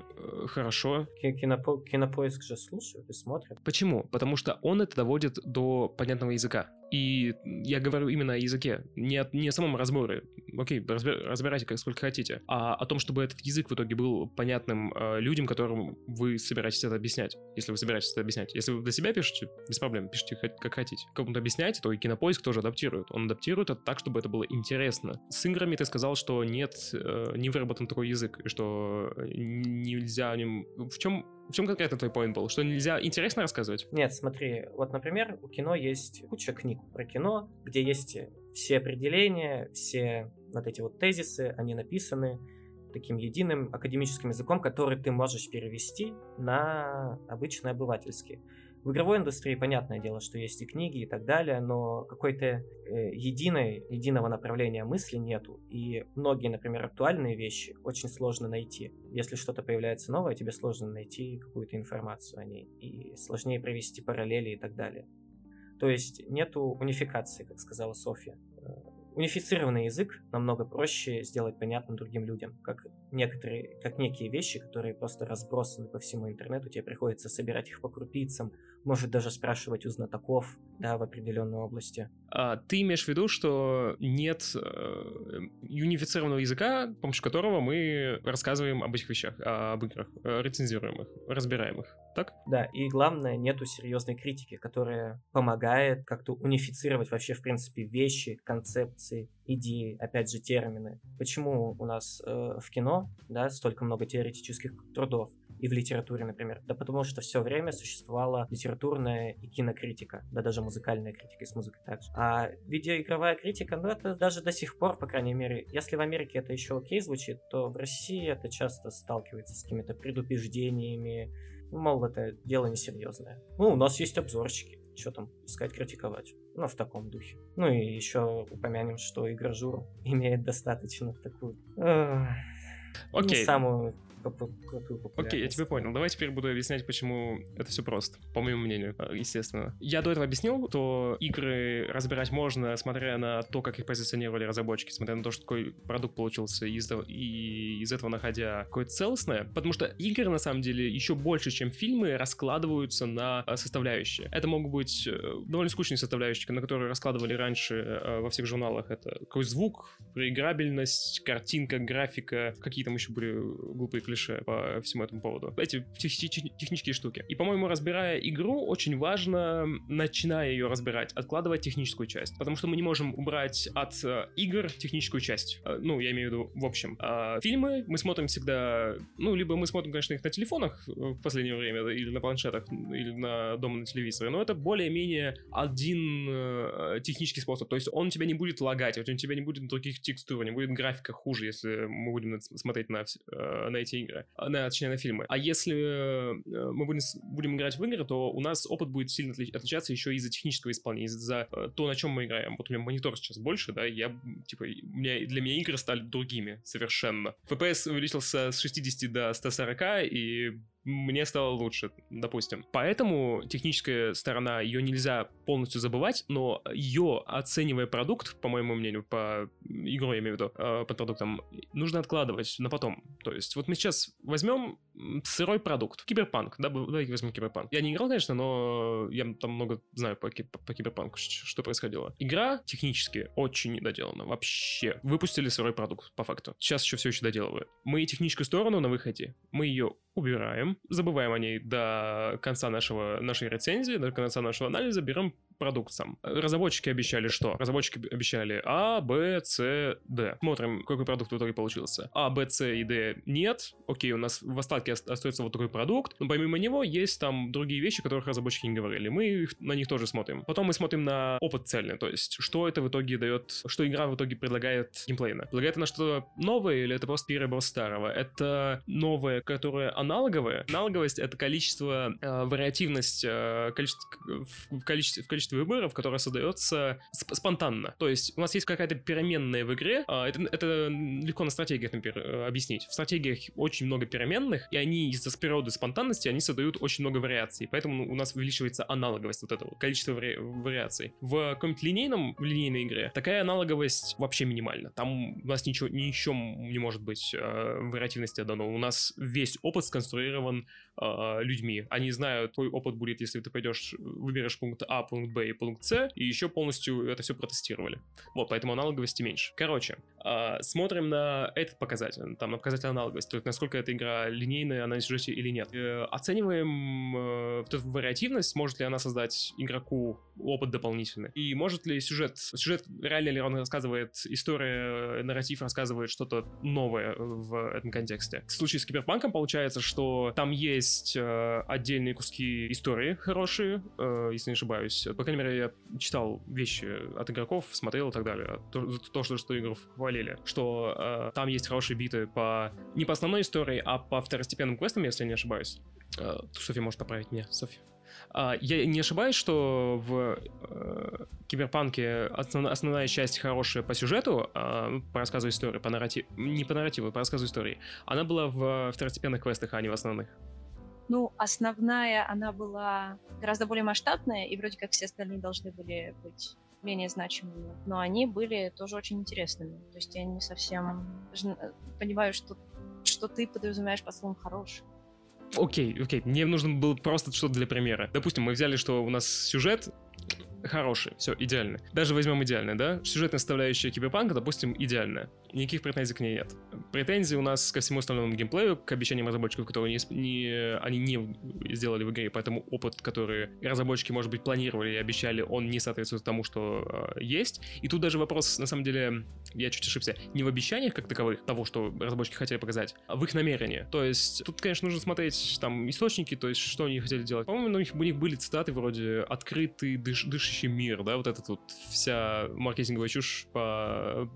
хорошо. Кинопо... Кинопоиск же слушают и смотрят. Почему? Потому что он это доводит до понятного языка. И я говорю именно о языке, не о, не о самом разборе. Окей, разбир, разбирайте как сколько хотите, а о том, чтобы этот язык в итоге был понятным э, людям, которым вы собираетесь это объяснять. Если вы собираетесь это объяснять. Если вы для себя пишете, без проблем, пишите как хотите. Кому-то объясняете, то и кинопоиск тоже адаптирует. Он адаптирует это так, чтобы это было интересно. С играми ты сказал, что нет, э, не выработан такой язык, и что нельзя о нем... В чем в чем конкретно твой поинт был? Что нельзя интересно рассказывать? Нет, смотри, вот, например, у кино есть куча книг про кино, где есть все определения, все вот эти вот тезисы, они написаны таким единым академическим языком, который ты можешь перевести на обычный обывательский. В игровой индустрии, понятное дело, что есть и книги и так далее, но какой-то э, единой, единого направления мысли нету. И многие, например, актуальные вещи очень сложно найти. Если что-то появляется новое, тебе сложно найти какую-то информацию о ней. И сложнее провести параллели и так далее. То есть нету унификации, как сказала Софья. Унифицированный язык намного проще сделать понятным другим людям, как некоторые, как некие вещи, которые просто разбросаны по всему интернету, тебе приходится собирать их по крупицам, может даже спрашивать у знатоков, да, в определенной области. А, ты имеешь в виду, что нет э, юнифицированного языка, с помощью которого мы рассказываем об этих вещах, об играх, э, рецензируем их, разбираем их, так? Да, и главное, нету серьезной критики, которая помогает как-то унифицировать вообще, в принципе, вещи, концепции, идеи, опять же, термины. Почему у нас э, в кино, да, столько много теоретических трудов? и в литературе, например? Да потому что все время существовала литературная и кинокритика, да даже музыкальная критика и с музыкой также. А видеоигровая критика, ну это даже до сих пор, по крайней мере, если в Америке это еще окей звучит, то в России это часто сталкивается с какими-то предубеждениями, ну, мол, это дело несерьезное. Ну, у нас есть обзорщики, что там искать, критиковать. Ну, в таком духе. Ну и еще упомянем, что игражур имеет достаточно такую... Э, Окей. Не самую Окей, я тебя понял. Давай теперь буду объяснять, почему это все просто, по моему мнению, э, естественно. Я до этого объяснил, что игры разбирать можно, смотря на то, как их позиционировали разработчики, смотря на то, что такой продукт получился, и из этого находя какое-то целостное, потому что игры, на самом деле, еще больше, чем фильмы, раскладываются на э, составляющие. Это могут быть э, довольно скучные составляющие, на которые раскладывали раньше во всех журналах. Это какой звук, проиграбельность, картинка, графика, какие там еще были глупые клише клише по всему этому поводу. Эти технические штуки. И, по-моему, разбирая игру, очень важно, начиная ее разбирать, откладывать техническую часть. Потому что мы не можем убрать от э, игр техническую часть. Э, ну, я имею в виду в общем. А фильмы мы смотрим всегда... Ну, либо мы смотрим, конечно, их на телефонах в последнее время, или на планшетах, или на дома на телевизоре, но это более-менее один э, технический способ. То есть он тебя не будет лагать, он тебя не будет других текстур, не будет графика хуже, если мы будем смотреть на, э, на эти игры, а, на, точнее, на фильмы. А если э, мы будем, будем играть в игры, то у нас опыт будет сильно отличаться еще из-за технического исполнения, из-за то, на чем мы играем. Вот у меня монитор сейчас больше, да, я, типа, у меня, для меня игры стали другими совершенно. FPS увеличился с 60 до 140, и мне стало лучше, допустим. Поэтому техническая сторона, ее нельзя полностью забывать, но ее, оценивая продукт, по моему мнению, по игру, я имею в виду, э, под продуктом, нужно откладывать на потом. То есть вот мы сейчас возьмем сырой продукт. Киберпанк, да, давайте возьмем киберпанк. Я не играл, конечно, но я там много знаю по, по, по киберпанку, что происходило. Игра технически очень недоделана, вообще. Выпустили сырой продукт, по факту. Сейчас еще все еще доделывают. Мы техническую сторону на выходе, мы ее убираем, забываем о ней до конца нашего, нашей рецензии, до конца нашего анализа, берем продукт сам. Разработчики обещали что? Разработчики обещали А, Б, С, Д. Смотрим, какой продукт в итоге получился. А, Б, С и Д нет. Окей, у нас в остатке остается вот такой продукт. Но помимо него есть там другие вещи, о которых разработчики не говорили. Мы на них тоже смотрим. Потом мы смотрим на опыт цельный, то есть что это в итоге дает, что игра в итоге предлагает геймплейно. Предлагает она что-то новое или это просто перебор старого? Это новое, которое аналоговое. Аналоговость — это количество, э, вариативность, э, количество, в, количестве, в количестве выборов, которое создается сп- спонтанно. То есть у нас есть какая-то переменная в игре. Э, это, это легко на стратегиях, например, э, объяснить. В стратегиях очень много переменных, и они из-за природы спонтанности, они создают очень много вариаций. Поэтому у нас увеличивается аналоговость вот этого, количество вари- вариаций. В каком-нибудь линейном, в линейной игре такая аналоговость вообще минимальна. Там у нас ничего, ничего не может быть э, вариативности дано. У нас весь опыт konstruieren, die э, людьми. Они знают, твой опыт будет, если ты пойдешь, выберешь пункт А, пункт Б и пункт С, и еще полностью это все протестировали. Вот, поэтому аналоговости меньше. Короче, э, смотрим на этот показатель, там, на показатель аналоговости, то есть насколько эта игра линейная, она на сюжете или нет. Э, оцениваем э, эту вариативность, может ли она создать игроку опыт дополнительный, и может ли сюжет, сюжет реально ли он рассказывает, история, нарратив рассказывает что-то новое в этом контексте. В случае с Киберпанком получается, что там есть э, отдельные куски истории хорошие, э, если не ошибаюсь. По крайней мере, я читал вещи от игроков, смотрел и так далее. То, то что, что игров хвалили. Что э, там есть хорошие биты по не по основной истории, а по второстепенным квестам, если я не ошибаюсь. Э, Софья может поправить меня. Софья. Uh, я не ошибаюсь, что в uh, Киберпанке основ, основная часть хорошая по сюжету, uh, по рассказу истории, по нарративу, не по нарративу, по рассказу истории, она была в второстепенных квестах, а не в основных. Ну, основная она была гораздо более масштабная, и вроде как все остальные должны были быть менее значимыми, но они были тоже очень интересными. То есть я не совсем понимаю, что, что ты подразумеваешь под словом «хороший». Окей, окей, мне нужно было просто что-то для примера. Допустим, мы взяли, что у нас сюжет хороший, все, идеально. Даже возьмем идеальный, да? Сюжетная составляющая киберпанка, допустим, идеальная. Никаких претензий к ней нет. Претензии у нас ко всему остальному геймплею, к обещаниям разработчиков, которые не, не, они не сделали в игре, поэтому опыт, который разработчики, может быть, планировали и обещали, он не соответствует тому, что э, есть. И тут даже вопрос, на самом деле, я чуть ошибся, не в обещаниях как таковых, того, что разработчики хотели показать, а в их намерении. То есть тут, конечно, нужно смотреть там источники, то есть что они хотели делать. По-моему, у них, у них были цитаты вроде «открытый, дыш, дышащий мир», да, вот этот вот вся маркетинговая чушь по...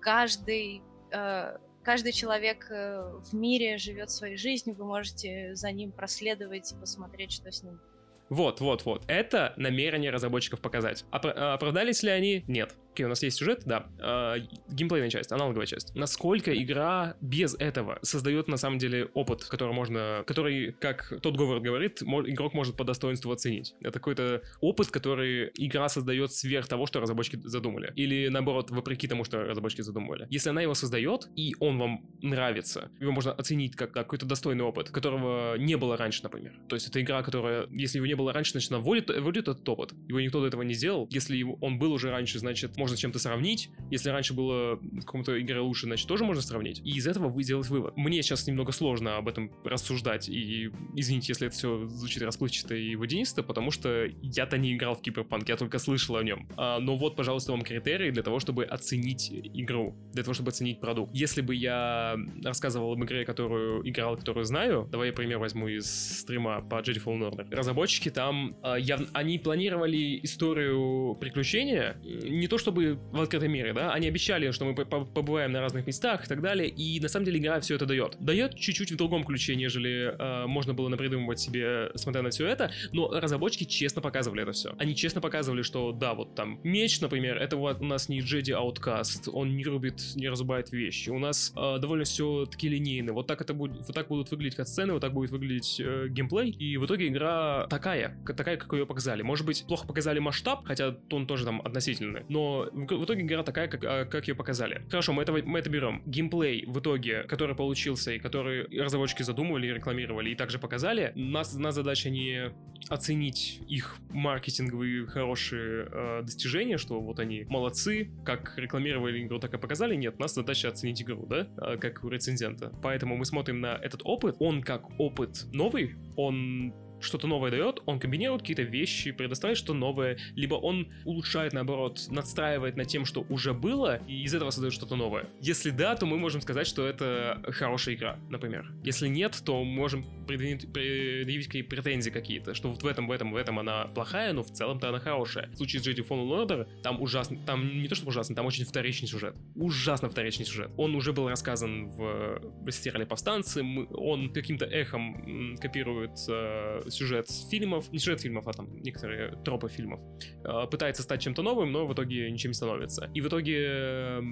Каждый э, каждый человек э, в мире живет своей жизнью, вы можете за ним проследовать и посмотреть, что с ним. Вот, вот, вот. Это намерение разработчиков показать. Опр- оправдались ли они? Нет. Окей, у нас есть сюжет, да. Э, геймплейная часть, аналоговая часть. Насколько игра без этого создает на самом деле опыт, который можно, который, как тот Говард говорит, игрок может по достоинству оценить. Это какой-то опыт, который игра создает сверх того, что разработчики задумали. Или наоборот, вопреки тому, что разработчики задумывали. Если она его создает, и он вам нравится, его можно оценить как, как какой-то достойный опыт, которого не было раньше, например. То есть это игра, которая, если его не было раньше, значит, она вводит, вводит этот опыт. Его никто до этого не сделал. Если он был уже раньше, значит, можно с чем-то сравнить. Если раньше было какому-то игре лучше, значит, тоже можно сравнить. И из этого вы сделать вывод. Мне сейчас немного сложно об этом рассуждать, и извините, если это все звучит расплывчато и водянисто, потому что я-то не играл в Киберпанк, я только слышал о нем. А, но вот, пожалуйста, вам критерии для того, чтобы оценить игру, для того, чтобы оценить продукт. Если бы я рассказывал об игре, которую играл, которую знаю, давай я пример возьму из стрима по Jedi Fallen Order. Разработчики там, а, яв... они планировали историю приключения не то чтобы в открытом мире, да, они обещали, что мы побываем на разных местах и так далее, и на самом деле игра все это дает. Дает чуть-чуть в другом ключе, нежели э, можно было напридумывать себе, смотря на все это, но разработчики честно показывали это все. Они честно показывали, что да, вот там меч, например, это вот у нас не Джеди Ауткаст, он не рубит, не разубает вещи. У нас э, довольно все таки линейно. Вот так это будет, вот так будут выглядеть катсцены, вот так будет выглядеть э, геймплей, и в итоге игра такая, такая, как ее показали. Может быть, плохо показали масштаб, хотя он тоже там относительный, но в итоге игра такая, как, а, как ее показали. Хорошо, мы это, мы это берем. Геймплей в итоге, который получился и который разработчики задумывали, рекламировали и также показали, нас, нас задача не оценить их маркетинговые хорошие э, достижения, что вот они молодцы, как рекламировали игру, так и показали. Нет, нас задача оценить игру, да, э, как у рецензента. Поэтому мы смотрим на этот опыт. Он как опыт новый, он что-то новое дает, он комбинирует какие-то вещи, предоставляет что новое, либо он улучшает, наоборот, надстраивает над тем, что уже было, и из этого создает что-то новое. Если да, то мы можем сказать, что это хорошая игра, например. Если нет, то можем предъявить, предъявить к ней претензии какие-то, что вот в этом, в этом, в этом она плохая, но в целом-то она хорошая. В случае с Jedi Fallen Order там ужасно, там не то что ужасно, там очень вторичный сюжет. Ужасно вторичный сюжет. Он уже был рассказан в, сериале Повстанцы, он каким-то эхом копирует э, сюжет фильмов, не сюжет фильмов, а там некоторые тропы фильмов, э, пытается стать чем-то новым, но в итоге ничем не становится. И в итоге э,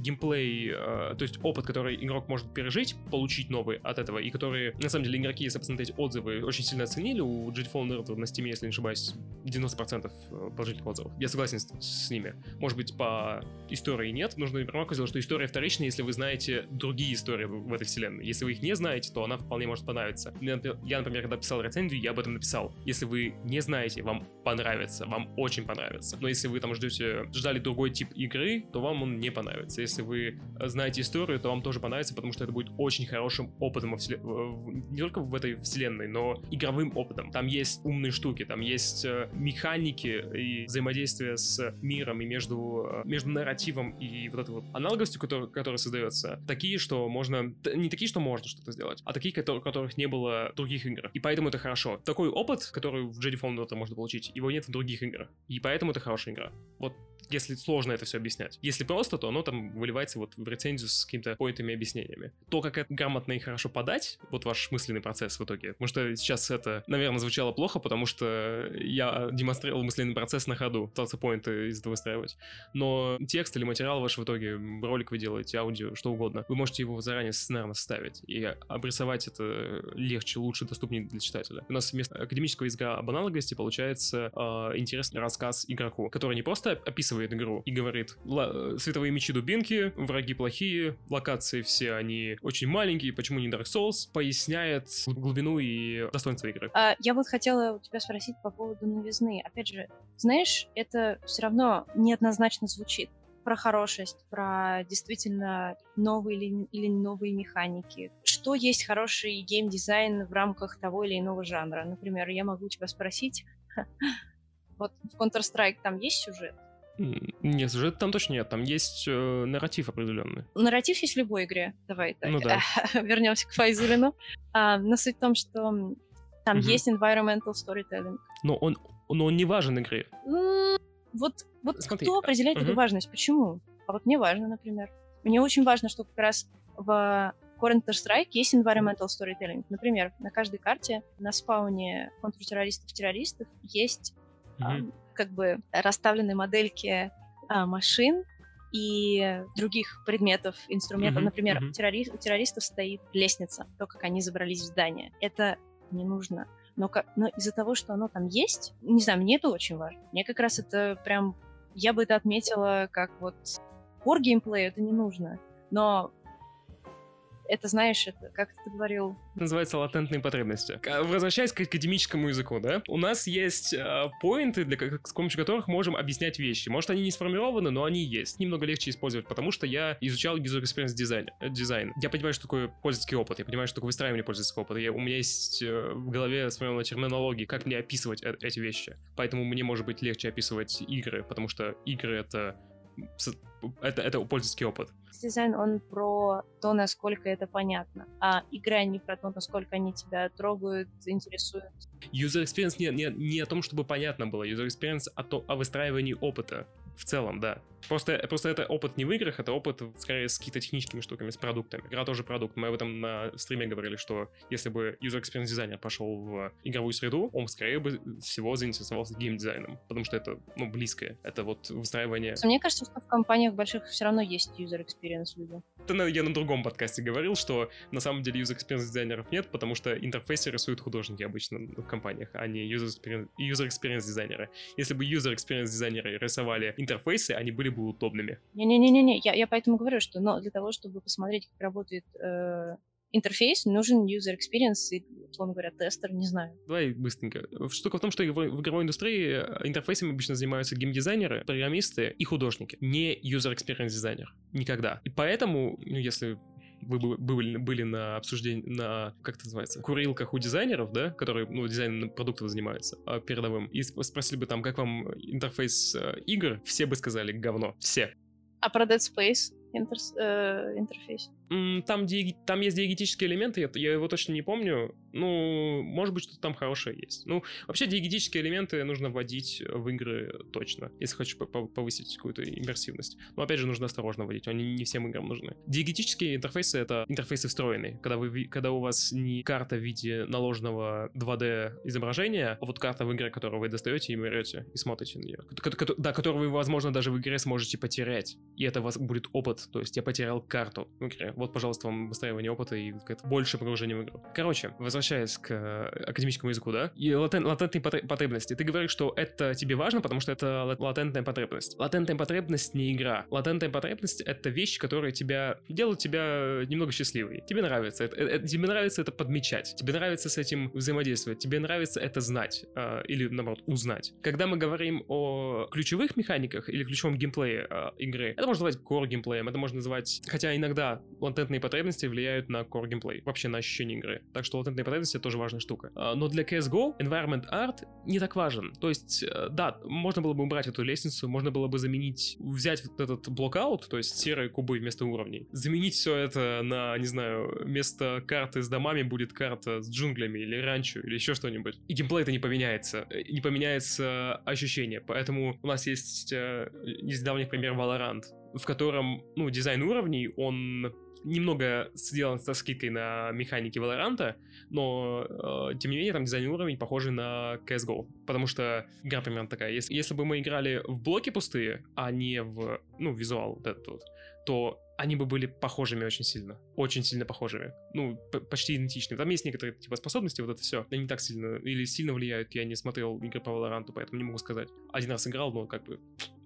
геймплей, э, то есть опыт, который игрок может пережить, получить новый от этого, и который, на самом деле, игроки, если посмотреть отзывы, очень сильно оценили. У Jedi Fallen Order на Steam, если не ошибаюсь, 90% положительных отзывов. Я согласен с, с ними. Может быть, по истории нет. Нужно ремарку сделать, что история вторичная, если вы знаете другие истории в этой вселенной. Если вы их не знаете, то она вполне может понравиться. Я, например, когда писал рецензию, я об этом написал. Если вы не знаете, вам понравится, вам очень понравится. Но если вы там ждете, ждали другой тип игры, то вам он не понравится. Если вы знаете историю, то вам тоже понравится, потому что это будет очень хорошим опытом во вселен... не только в этой вселенной, но игровым опытом. Там есть умные штуки, там есть э, механики и взаимодействие с миром и между, э, между нарративом и вот этой вот аналогостью, которая, которая создается, такие, что можно... Не такие, что можно что-то сделать, а такие, которые, которых не было в других играх. И поэтому это хорошо. Такой опыт, который в Jedi Fallen Order можно получить, его нет в других играх. И поэтому это хорошая игра. Вот если сложно это все объяснять. Если просто, то оно там выливается вот в рецензию с какими-то поинтами объяснениями. То, как это грамотно и хорошо подать, вот ваш мысленный процесс в итоге. Потому что сейчас это, наверное, звучало плохо, потому что я демонстрировал мысленный процесс на ходу, пытался поинты из этого выстраивать. Но текст или материал ваш в итоге, ролик вы делаете, аудио, что угодно, вы можете его заранее наверное, составить. И обрисовать это легче, лучше, доступнее для читателя. У нас вместо академического языка об аналогости получается э, интересный рассказ игроку, который не просто описывает описывает игру и говорит, световые мечи дубинки, враги плохие, локации все они очень маленькие, почему не Dark Souls, поясняет глубину и достоинство игры. А, я вот хотела у тебя спросить по поводу новизны. Опять же, знаешь, это все равно неоднозначно звучит про хорошесть, про действительно новые или, или новые механики. Что есть хороший геймдизайн в рамках того или иного жанра? Например, я могу тебя спросить, вот в Counter-Strike там есть сюжет? Нет, сюжета там точно нет, там есть э, нарратив определенный. Нарратив есть в любой игре, давай так. Ну да. Вернемся к Файзулину. А, но суть в том, что там угу. есть environmental storytelling. Но он, но он не важен игре. Вот, вот Смотри. кто определяет угу. эту важность? Почему? А вот мне важно, например. Мне очень важно, что как раз в Counter-Strike есть environmental storytelling. Например, на каждой карте на спауне контртеррористов-террористов есть mm как бы расставлены модельки а, машин и других предметов, инструментов. Mm-hmm. Например, mm-hmm. Террори- у террористов стоит лестница, то, как они забрались в здание. Это не нужно. Но, как, но из-за того, что оно там есть, не знаю, мне это очень важно. Мне как раз это прям... Я бы это отметила как вот... Core геймплею это не нужно. Но это, знаешь, это, как ты говорил... Называется латентные потребности. Возвращаясь к академическому языку, да, у нас есть э, поинты, для, с помощью которых можем объяснять вещи. Может, они не сформированы, но они есть. Немного легче использовать, потому что я изучал user experience дизайн. Э. Я понимаю, что такое пользовательский опыт, я понимаю, что такое выстраивание пользовательского опыта. Я, у меня есть э, в голове сформирована терминология, как мне описывать э, эти вещи. Поэтому мне может быть легче описывать игры, потому что игры — это это, это пользовательский опыт. Дизайн, он про то, насколько это понятно, а игра не про то, насколько они тебя трогают, интересуют. User experience не, не, не о том, чтобы понятно было, user experience о, то, о выстраивании опыта в целом, да. Просто, просто это опыт не в играх, это опыт скорее с какими-то техническими штуками, с продуктами. Игра тоже продукт. Мы об этом на стриме говорили, что если бы user experience дизайнер пошел в игровую среду, он скорее бы всего заинтересовался геймдизайном, потому что это, ну, близкое. Это вот выстраивание... Мне кажется, что в компаниях больших все равно есть user experience люди. Это я на другом подкасте говорил, что на самом деле user experience дизайнеров нет, потому что интерфейсы рисуют художники обычно в компаниях, а не user experience, user experience дизайнеры. Если бы user experience дизайнеры рисовали интерфейсы, они были бы удобными. Не-не-не-не, я, я поэтому говорю, что но для того, чтобы посмотреть, как работает э, интерфейс, нужен user experience и, условно говоря, тестер, не знаю. Давай быстренько. Штука в том, что в игровой индустрии э, интерфейсами обычно занимаются геймдизайнеры, программисты и художники, не user experience дизайнер. Никогда. И поэтому, ну, если вы были, были на обсуждении, на, как это называется, курилках у дизайнеров, да, которые, ну, дизайном продуктов занимаются, а, передовым, и спросили бы там, как вам интерфейс э, игр, все бы сказали говно. Все. А про Dead Space интер, э, интерфейс? Там, там есть диегетические элементы, я, я его точно не помню. Ну, может быть, что-то там хорошее есть. Ну, вообще, диегетические элементы нужно вводить в игры точно, если хочешь повысить какую-то иммерсивность. Но, опять же, нужно осторожно вводить, они не всем играм нужны. Диегетические интерфейсы — это интерфейсы встроенные, когда, вы, когда у вас не карта в виде наложенного 2D изображения, а вот карта в игре, которую вы достаете и берете, и смотрите на нее. Да, которую вы, возможно, даже в игре сможете потерять. И это у вас будет опыт, то есть я потерял карту в игре вот, пожалуйста, вам выстраивание опыта и больше погружения в игру. Короче, возвращаясь к э, академическому языку, да, и латен, латентные потребности. Ты говоришь, что это тебе важно, потому что это латентная потребность. Латентная потребность не игра. Латентная потребность — это вещь, которая тебя делает тебя немного счастливой. Тебе нравится это, это, тебе нравится это подмечать, тебе нравится с этим взаимодействовать, тебе нравится это знать э, или, наоборот, узнать. Когда мы говорим о ключевых механиках или ключевом геймплее э, игры, это можно называть core геймплеем, это можно называть, хотя иногда латентные потребности влияют на core геймплей, вообще на ощущение игры. Так что латентные потребности тоже важная штука. А, но для CSGO environment art не так важен. То есть, э, да, можно было бы убрать эту лестницу, можно было бы заменить, взять вот этот blockout, то есть серые кубы вместо уровней, заменить все это на, не знаю, вместо карты с домами будет карта с джунглями или ранчо или еще что-нибудь. И геймплей это не поменяется, э, не поменяется ощущение. Поэтому у нас есть э, из давних пример Valorant, в котором, ну, дизайн уровней, он немного сделан со скидкой на механики Valorant, но э, тем не менее там дизайн уровень похожий на CSGO, потому что игра примерно такая. Если, если бы мы играли в блоки пустые, а не в, ну, визуал вот этот вот, то они бы были похожими очень сильно. Очень сильно похожими. Ну, почти идентичными. Там есть некоторые типа способности, вот это все. Они так сильно или сильно влияют. Я не смотрел игры по Valorant, поэтому не могу сказать. Один раз играл, но как бы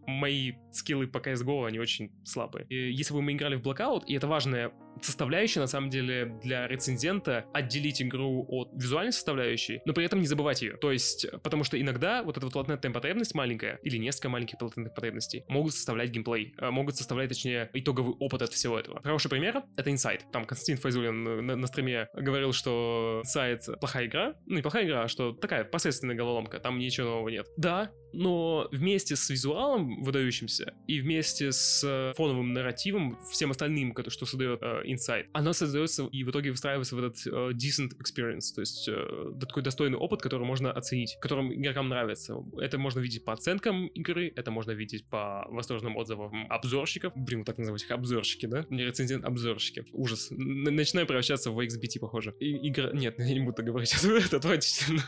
мои скиллы по CSGO, они очень слабые. И если бы мы играли в Blackout, и это важная составляющая, на самом деле, для рецензента отделить игру от визуальной составляющей, но при этом не забывать ее. То есть, потому что иногда вот эта вот латентная потребность маленькая, или несколько маленьких латентных потребностей, могут составлять геймплей, э, могут составлять, точнее, итоговый опыт от всего этого. Хороший пример — это Inside. Там Константин Файзулин на, на стриме говорил, что Inside плохая игра, ну не плохая игра, а что такая посредственная головоломка, там ничего нового нет. Да, но вместе с визуалом выдающимся и вместе с фоновым нарративом, всем остальным, что создает э, Insight, она создается и в итоге выстраивается в этот uh, decent experience, то есть uh, такой достойный опыт, который можно оценить, которым игрокам нравится. Это можно видеть по оценкам игры, это можно видеть по восторженным отзывам обзорщиков. Блин, вот так называть их обзорщики, да? Не рецензент, обзорщики. Ужас. Н- начинаю превращаться в XBT, похоже. И, игра... Нет, я не буду так говорить, это отвратительно.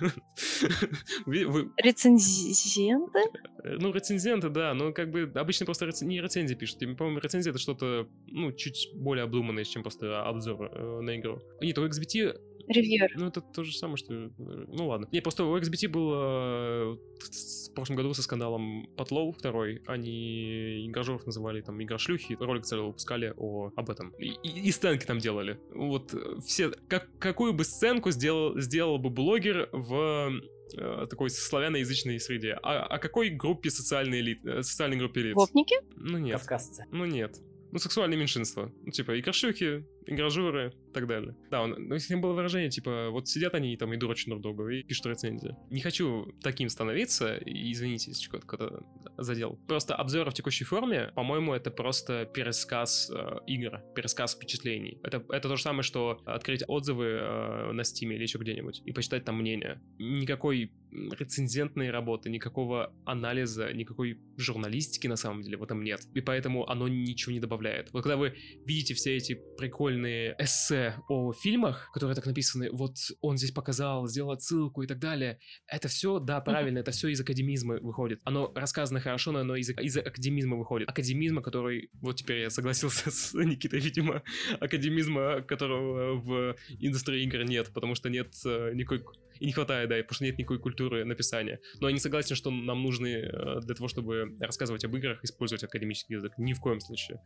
Рецензенты? Ну, рецензенты, да, но как бы обычно просто не рецензии пишут. По-моему, рецензия это что-то, ну, чуть более обдуманное, чем просто обзор э, на игру. Нет, у XBT Ревьюер. Ну, это то же самое, что... Э, ну, ладно. Не, просто у XBT было в прошлом году со скандалом Потлоу второй. Они игражеров называли там игрошлюхи. Ролик целый выпускали о, об этом. И, и, и сценки там делали. Вот все... Как, какую бы сценку сделал, сделал бы блогер в э, такой славяноязычной среде. А о какой группе социальной, элит, э, социальной группе лиц? Гопники? Ну нет. Кавказцы. Ну нет. Ну, сексуальные меньшинства. Ну, типа, и коршуки, игражуры и так далее. Да, он, ну, с ним было выражение, типа, вот сидят они там и дурачат друг друга, и пишут рецензии. Не хочу таким становиться, и извините, если что-то задел. Просто обзоры в текущей форме, по-моему, это просто пересказ э, игр, пересказ впечатлений. Это, это то же самое, что открыть отзывы э, на Steam или еще где-нибудь и почитать там мнение. Никакой рецензентной работы, никакого анализа, никакой журналистики на самом деле в этом нет. И поэтому оно ничего не добавляет. Вот когда вы видите все эти прикольные прикольные эссе о фильмах, которые так написаны, вот он здесь показал, сделал отсылку и так далее. Это все, да, правильно, это все из академизма выходит. Оно рассказано хорошо, но оно из, из академизма выходит. Академизма, который, вот теперь я согласился с Никитой, видимо, академизма, которого в индустрии игр нет, потому что нет э, никакой И не хватает, да, потому что нет никакой культуры написания. Но я не согласен, что нам нужны э, для того, чтобы рассказывать об играх, использовать академический язык. Ни в коем случае.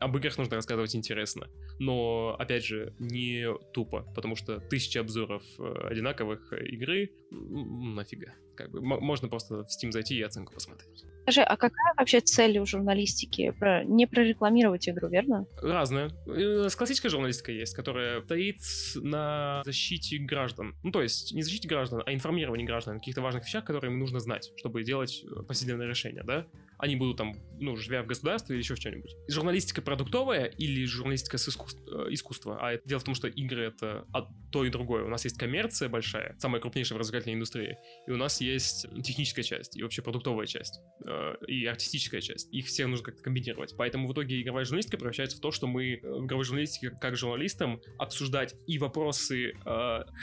Об играх нужно рассказывать интересно. Но, опять же, не тупо, потому что тысячи обзоров э, одинаковых игры, нафига. Как бы, можно просто в Steam зайти и оценку посмотреть. Скажи, а какая вообще цель у журналистики? Про... Не прорекламировать игру, верно? Разная. Э, классическая журналистика есть, которая стоит на защите граждан. Ну, то есть, не защите граждан, а информировании граждан о каких-то важных вещах, которые им нужно знать, чтобы делать э, повседневные решения, да? Они будут там, ну, живя в государстве или еще в чем-нибудь. Журналистика продуктовая или журналистика с искусств... Э, искусства? А дело в том, что игры — это то и другое. У нас есть коммерция большая, самая крупнейшая в развлекательной индустрии, и у нас есть техническая часть и вообще продуктовая часть Э, и артистическая часть. Их все нужно как-то комбинировать. Поэтому в итоге игровая журналистика превращается в то, что мы э, в игровой журналистике как журналистам обсуждать и вопросы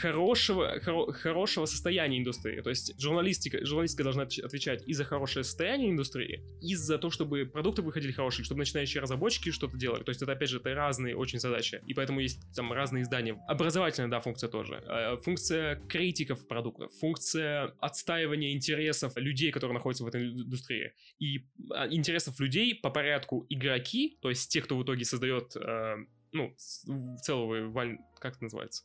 хорошего, хоро, хорошего состояния индустрии. То есть журналистика, журналистика должна отвечать и за хорошее состояние индустрии, и за то, чтобы продукты выходили хорошие, чтобы начинающие разработчики что-то делали. То есть это, опять же, это разные очень задачи. И поэтому есть там разные издания. Образовательная, да, функция тоже. Э, функция критиков продуктов, функция отстаивания интересов людей, которые находятся в этой индустрии. И а, интересов людей по порядку игроки, то есть те, кто в итоге создает, э, ну, целую, как это называется?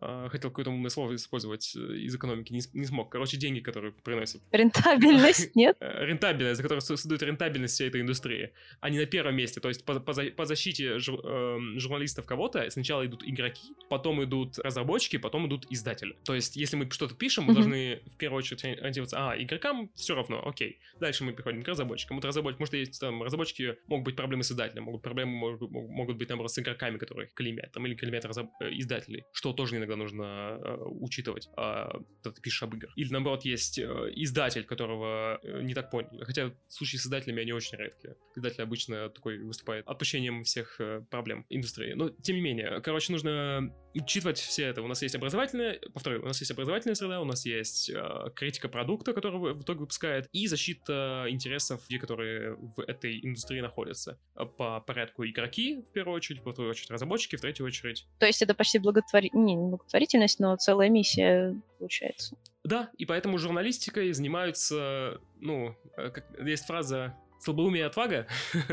А, хотел какое-то умное слово использовать э, из экономики, не, не смог. Короче, деньги, которые приносят. Рентабельность, нет? Э, рентабельность, за которую создают рентабельность всей этой индустрии. Они на первом месте. То есть по, по, по защите жур, э, журналистов кого-то сначала идут игроки, потом идут разработчики, потом идут издатели. То есть если мы что-то пишем, мы mm-hmm. должны в первую очередь ориентироваться, а, игрокам все равно, окей. Дальше мы переходим к разработчикам. Вот разработчик, может, есть там разработчики, могут быть проблемы с издателем, могут проблемы могут, могут быть, наоборот, с игроками, которые клеймят, там, или клеймят разраб- издателей, что тоже не иногда нужно э, учитывать, э, когда ты пишешь об играх. Или, наоборот, есть э, издатель, которого э, не так понял. Хотя случаи с издателями, они очень редкие. Издатель обычно такой выступает отпущением всех проблем индустрии. Но, тем не менее, короче, нужно учитывать все это. У нас есть образовательная, повторю, у нас есть образовательная среда, у нас есть э, критика продукта, который в итоге выпускает, и защита интересов людей, которые в этой индустрии находятся. По порядку игроки, в первую очередь, во вторую очередь разработчики, в третью очередь. То есть это почти благотвори... не, не благотворительность, но целая миссия получается. Да, и поэтому журналистикой занимаются, ну, э, как, есть фраза слабоумие и отвага.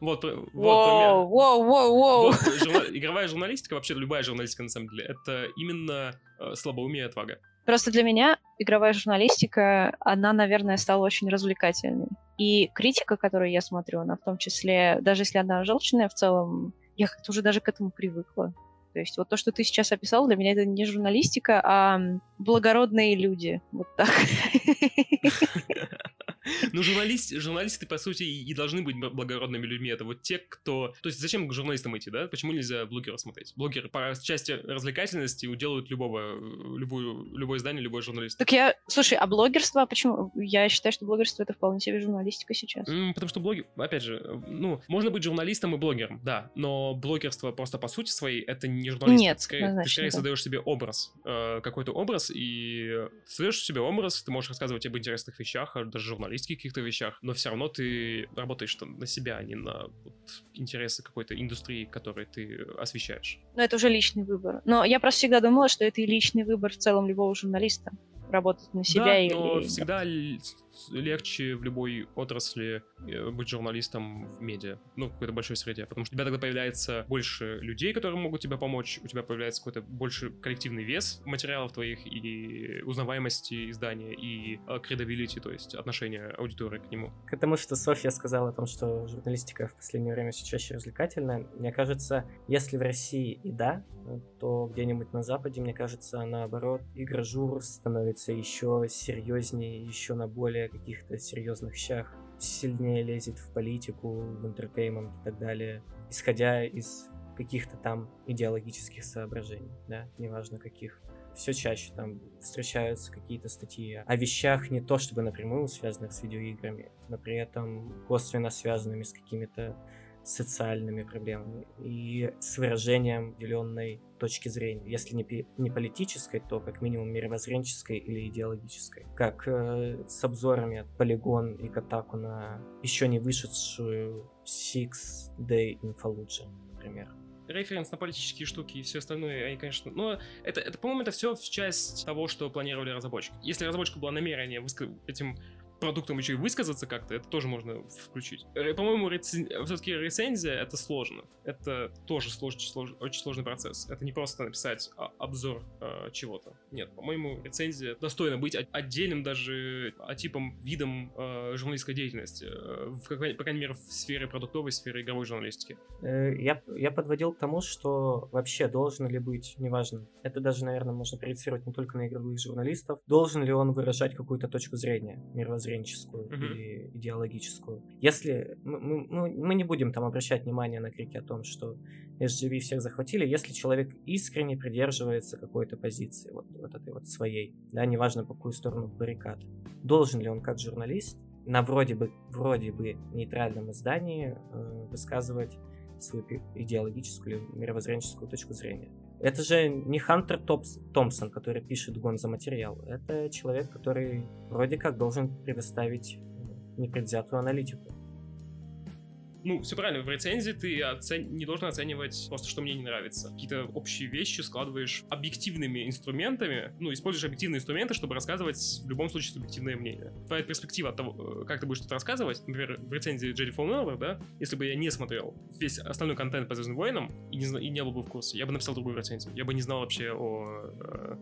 вот, вот, воу, воу, воу, воу. игровая журналистика, вообще любая журналистика, на самом деле, это именно э, слабоумие и отвага. Просто для меня игровая журналистика, она, наверное, стала очень развлекательной. И критика, которую я смотрю, она в том числе, даже если она желчная в целом, я как-то уже даже к этому привыкла. То есть вот то, что ты сейчас описал, для меня это не журналистика, а благородные люди. Вот так. Ну, журналист, журналисты, по сути, и должны быть благородными людьми. Это вот те, кто... То есть зачем к журналистам идти, да? Почему нельзя блогеров смотреть? Блогеры по части развлекательности уделают любого, любую, любое издание, любой журналист. Так я... Слушай, а блогерство, почему? Я считаю, что блогерство — это вполне себе журналистика сейчас. Потому что блогер... Опять же, ну, можно быть журналистом и блогером, да, но блогерство просто по сути своей — это не журналистика. Нет, скорее, Ты скорее да. создаешь себе образ, э, какой-то образ, и создаешь себе образ, ты можешь рассказывать об интересных вещах, даже журналистов журналистских каких-то вещах, но все равно ты работаешь там на себя, а не на вот, интересы какой-то индустрии, которой ты освещаешь. Но это уже личный выбор. Но я просто всегда думала, что это и личный выбор в целом любого журналиста работать на себя. Да, или... но всегда легче в любой отрасли э, быть журналистом в медиа, ну, в какой-то большой среде, потому что у тебя тогда появляется больше людей, которые могут тебе помочь, у тебя появляется какой-то больше коллективный вес материалов твоих и узнаваемости издания, и credibility, э, то есть отношение аудитории к нему. К тому, что Софья сказала о том, что журналистика в последнее время все чаще развлекательная, мне кажется, если в России и да, то где-нибудь на Западе, мне кажется, наоборот, игрожур становится еще серьезнее, еще на более каких-то серьезных щах, сильнее лезет в политику, в интертеймент и так далее, исходя из каких-то там идеологических соображений, да, неважно каких. Все чаще там встречаются какие-то статьи о вещах не то чтобы напрямую связанных с видеоиграми, но при этом косвенно связанными с какими-то социальными проблемами и с выражением определенной точки зрения. Если не, не политической, то как минимум мировоззренческой или идеологической. Как э, с обзорами от Polygon и Kotaku на еще не вышедшую Six Day in Fallujah, например. референс на политические штуки и все остальное, они, конечно... Но это, это по-моему, это все часть того, что планировали разработчики. Если разработчика было намерение этим продуктом еще и высказаться как-то, это тоже можно включить. Э, по-моему, рецен... все-таки рецензия — это сложно. Это тоже слож... Слож... очень сложный процесс. Это не просто написать обзор э, чего-то. Нет, по-моему, рецензия достойна быть отдельным даже а, типом, видом э, журналистской деятельности. Э, в, по крайней мере, в сфере продуктовой, сфере игровой журналистики. Э, я, я подводил к тому, что вообще должен ли быть, неважно, это даже, наверное, можно проецировать не только на игровых журналистов, должен ли он выражать какую-то точку зрения, мировоззрения мировоззренческую mm-hmm. или идеологическую. Если мы, мы, мы не будем там обращать внимание на крики о том, что SGV всех захватили, если человек искренне придерживается какой-то позиции, вот, вот этой вот своей, да, неважно по какую сторону баррикад, должен ли он как журналист на вроде бы, вроде бы нейтральном издании э, высказывать свою идеологическую или мировоззренческую точку зрения. Это же не Хантер Топс, Томпсон, который пишет гонза материал. Это человек, который вроде как должен предоставить непредвзятую аналитику ну, все правильно, в рецензии ты оцен... не должен оценивать просто, что мне не нравится. Какие-то общие вещи складываешь объективными инструментами, ну, используешь объективные инструменты, чтобы рассказывать в любом случае субъективное мнение. Твоя перспектива от того, э, как ты будешь это рассказывать, например, в рецензии Джерри Fallen да, если бы я не смотрел весь остальной контент по Звездным войнам и не, и не был бы в курсе, я бы написал другую рецензию. Я бы не знал вообще о Э,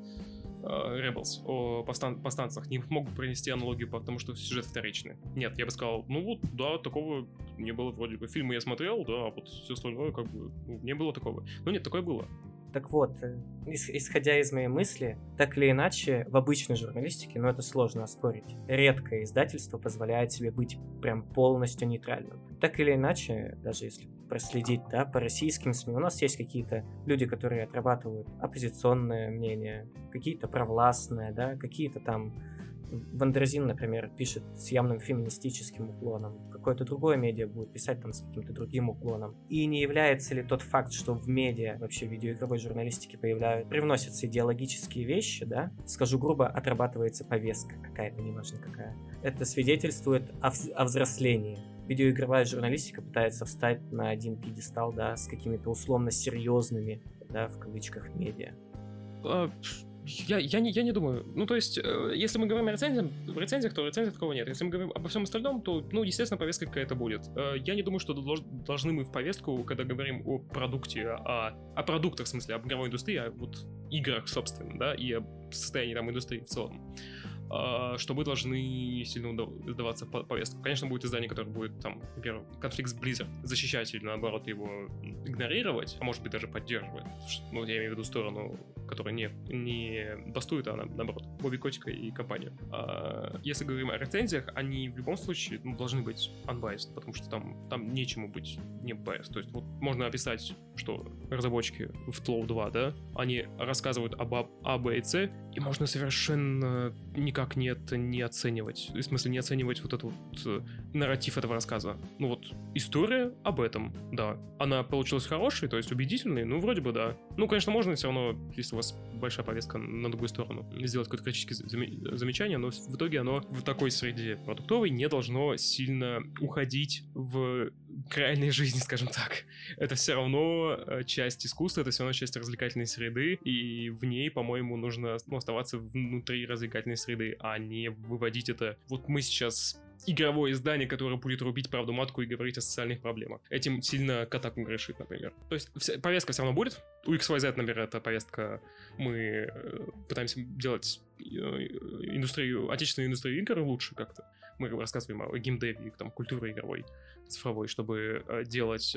Rebels, о повстан повстанцах, не мог бы принести аналогию, потому что сюжет вторичный. Нет, я бы сказал, ну вот, да, такого не было вроде бы. Фильмы я смотрел, да, а вот все остальное как бы ну, не было такого. Ну нет, такое было. Так вот, э, исходя из моей мысли, так или иначе, в обычной журналистике, ну это сложно оспорить, редкое издательство позволяет себе быть прям полностью нейтральным. Так или иначе, даже если проследить, да, по российским СМИ. У нас есть какие-то люди, которые отрабатывают оппозиционное мнение, какие-то провластные, да, какие-то там Wonderzine, например, пишет с явным феминистическим уклоном, какое-то другое медиа будет писать там с каким-то другим уклоном. И не является ли тот факт, что в медиа, вообще в видеоигровой журналистике появляются, привносятся идеологические вещи, да, скажу грубо, отрабатывается повестка какая-то, неважно какая. Это свидетельствует о, о взрослении видеоигровая журналистика пытается встать на один пьедестал, да, с какими-то условно серьезными, да, в кавычках, медиа. А, я, я, не, я не думаю. Ну, то есть, э, если мы говорим о рецензиях, в рецензиях, то рецензий такого нет. Если мы говорим обо всем остальном, то, ну, естественно, повестка какая-то будет. Э, я не думаю, что должны мы в повестку, когда говорим о продукте, о, о продуктах, в смысле, об игровой индустрии, о вот играх, собственно, да, и о состоянии там индустрии в целом. А, что мы должны сильно сдаваться в повестку. Конечно, будет издание, которое будет, там, например, конфликт с Blizzard защищать или, наоборот, его игнорировать, а может быть, даже поддерживать. Ну, я имею в виду сторону, которая не, не бастует, а наоборот, Бобби Котика и компанию. А, если говорим о рецензиях, они в любом случае ну, должны быть unbiased, потому что там, там нечему быть не biased. То есть вот можно описать, что разработчики в Тлоу 2, да, они рассказывают об А, Б и С, и можно совершенно никак не, это не оценивать. В смысле, не оценивать вот этот вот э, нарратив этого рассказа. Ну вот, история об этом, да. Она получилась хорошей, то есть убедительной, ну, вроде бы да. Ну, конечно, можно все равно, если у вас большая повестка на другую сторону, сделать какое-то критическое замечание, но в итоге оно в такой среде продуктовой не должно сильно уходить в крайней жизни, скажем так. Это все равно э, часть искусства, это все равно часть развлекательной среды, и в ней, по-моему, нужно ну, оставаться внутри развлекательной среды, а не выводить это. Вот мы сейчас игровое издание, которое будет рубить правду матку и говорить о социальных проблемах. Этим сильно Катаку грешит, например. То есть вся, повестка все равно будет. У XYZ, например, это повестка. Мы э, пытаемся делать э, индустрию, отечественную индустрию игр лучше как-то. Мы рассказываем о геймдеве, там, культуре игровой цифровой, чтобы э, делать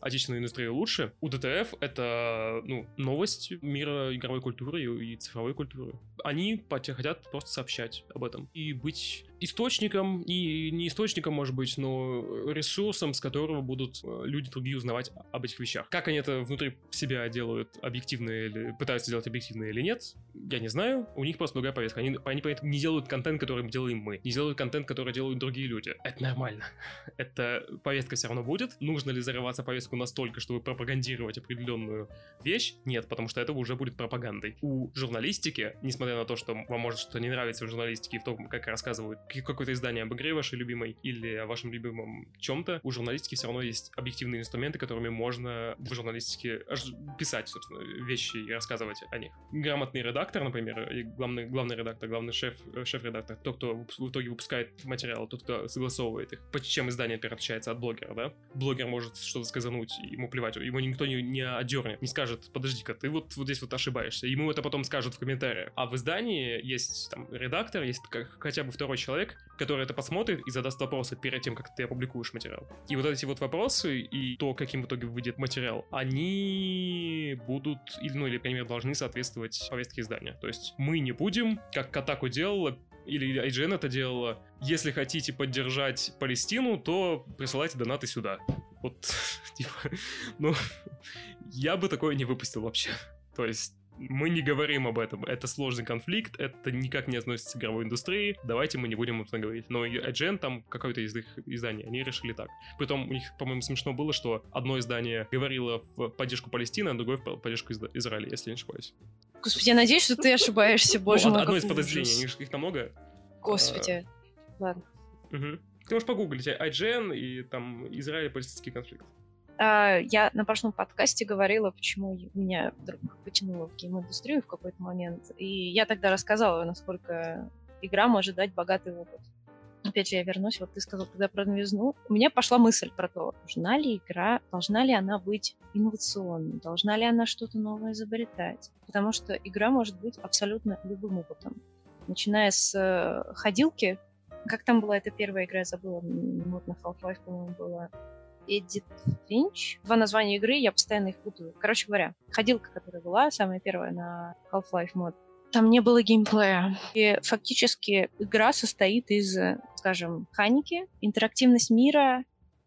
отечественную индустрию лучше. У ДТФ это ну, новость мира игровой культуры и, и цифровой культуры. Они хотят просто сообщать об этом и быть источником, и не источником, может быть, но ресурсом, с которого будут э, люди другие узнавать об этих вещах. Как они это внутри себя делают объективно или пытаются делать объективно или нет, я не знаю. У них просто другая повестка. Они, они поэтому не делают контент, который делаем мы. Не делают контент, который делают другие люди. Это нормально. Это повестка все равно будет. Нужно ли зарываться повестку настолько, чтобы пропагандировать определенную вещь? Нет, потому что это уже будет пропагандой. У журналистики, несмотря на то, что вам может что-то не нравится в журналистике и в том, как рассказывают какое-то издание об игре вашей любимой или о вашем любимом чем-то, у журналистики все равно есть объективные инструменты, которыми можно в журналистике писать, собственно, вещи и рассказывать о них. Грамотный редактор, например, и главный, главный редактор, главный шеф, шеф-редактор, тот, кто в итоге выпускает материалы, тот, кто согласовывает их. Чем издание, например, отличается от блогера, да? Блогер может что-то сказануть, ему плевать, ему никто не, не одернет, не скажет, подожди-ка, ты вот, вот здесь вот ошибаешься. Ему это потом скажут в комментариях. А в издании есть там редактор, есть как, хотя бы второй человек, который это посмотрит и задаст вопросы перед тем, как ты опубликуешь материал. И вот эти вот вопросы и то, каким в итоге выйдет материал, они будут, или, ну, или, например, должны соответствовать повестке издания. То есть мы не будем, как Катаку делала, или IGN это делала, если хотите поддержать Палестину, то присылайте донаты сюда. Вот, типа, ну, я бы такое не выпустил вообще. То есть, мы не говорим об этом. Это сложный конфликт, это никак не относится к игровой индустрии. Давайте мы не будем об этом говорить. Но IGN там какое-то из их изданий, они решили так. Притом у них, по-моему, смешно было, что одно издание говорило в поддержку Палестины, а другое в поддержку Израиля, если не ошибаюсь. Господи, я надеюсь, что ты ошибаешься, боже мой. Одно из подразделений, их там много. Господи. Ладно. Ты можешь погуглить IGN и там Израиль-палестинский конфликт. А, я на прошлом подкасте говорила, почему меня вдруг потянуло в гейм-индустрию в какой-то момент. И я тогда рассказала, насколько игра может дать богатый опыт. Опять же, я вернусь, вот ты сказал тогда про новизну. У меня пошла мысль про то, должна ли игра, должна ли она быть инновационной, должна ли она что-то новое изобретать. Потому что игра может быть абсолютно любым опытом. Начиная с э, ходилки, как там была эта первая игра, я забыла, вот на Half-Life, по-моему, была Эдит Финч. Два названия игры, я постоянно их путаю. Короче говоря, ходилка, которая была, самая первая на Half-Life мод, там не было геймплея. И фактически игра состоит из, скажем, механики, интерактивность мира,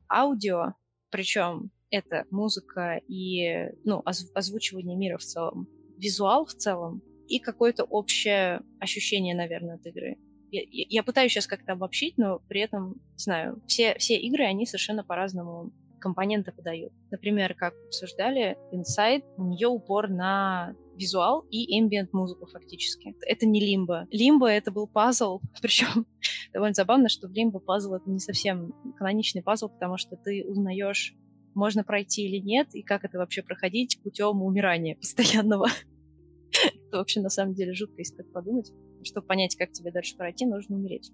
аудио, причем это музыка и ну, оз- озвучивание мира в целом, визуал в целом и какое-то общее ощущение, наверное, от игры я, я пытаюсь сейчас как-то обобщить, но при этом, знаю, все, все игры, они совершенно по-разному компоненты подают. Например, как обсуждали, Inside, у нее упор на визуал и ambient музыку фактически. Это не лимбо. Лимбо это был пазл, причем довольно забавно, что в лимбо пазл это не совсем каноничный пазл, потому что ты узнаешь, можно пройти или нет, и как это вообще проходить путем умирания постоянного. это вообще на самом деле жутко, если так подумать чтобы понять, как тебе дальше пройти, нужно умереть.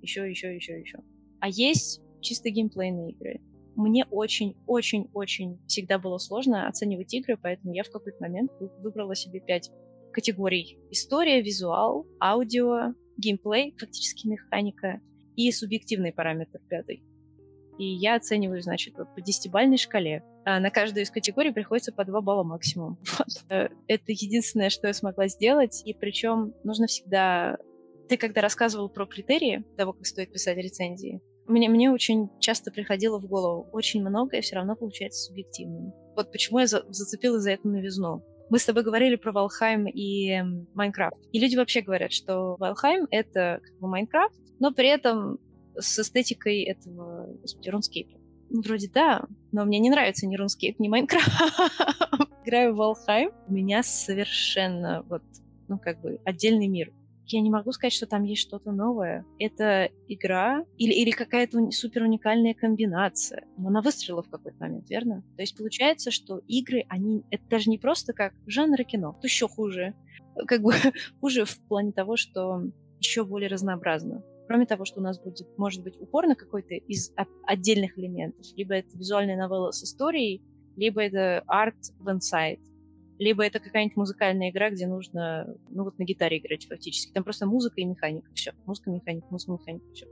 Еще, еще, еще, еще. А есть чисто геймплейные игры. Мне очень-очень-очень всегда было сложно оценивать игры, поэтому я в какой-то момент выбрала себе пять категорий. История, визуал, аудио, геймплей, фактически механика и субъективный параметр пятый. И я оцениваю, значит, вот по десятибальной шкале. А на каждую из категорий приходится по 2 балла максимум. Вот. Э, это единственное, что я смогла сделать. И причем нужно всегда... Ты когда рассказывал про критерии того, как стоит писать рецензии, мне, мне очень часто приходило в голову, очень многое все равно получается субъективным. Вот почему я за, зацепила за эту новизну. Мы с тобой говорили про Valheim и Minecraft. И люди вообще говорят, что Valheim — это как бы Minecraft, но при этом с эстетикой этого, господи, RuneScape'а. Ну, вроде да, но мне не нравится ни RuneScape, ни Minecraft. Играю в Valheim, у меня совершенно вот, ну, как бы отдельный мир. Я не могу сказать, что там есть что-то новое. Это игра или, или какая-то супер уникальная комбинация. Но она выстрелила в какой-то момент, верно? То есть получается, что игры, они... Это даже не просто как жанр кино, то еще хуже. Как бы хуже в плане того, что еще более разнообразно. Кроме того, что у нас будет, может быть, упор на какой-то из отдельных элементов. Либо это визуальная новелла с историей, либо это арт в инсайт, либо это какая-нибудь музыкальная игра, где нужно, ну вот на гитаре играть фактически. Там просто музыка и механика. Все. Музыка, механика, музыка, механика. Все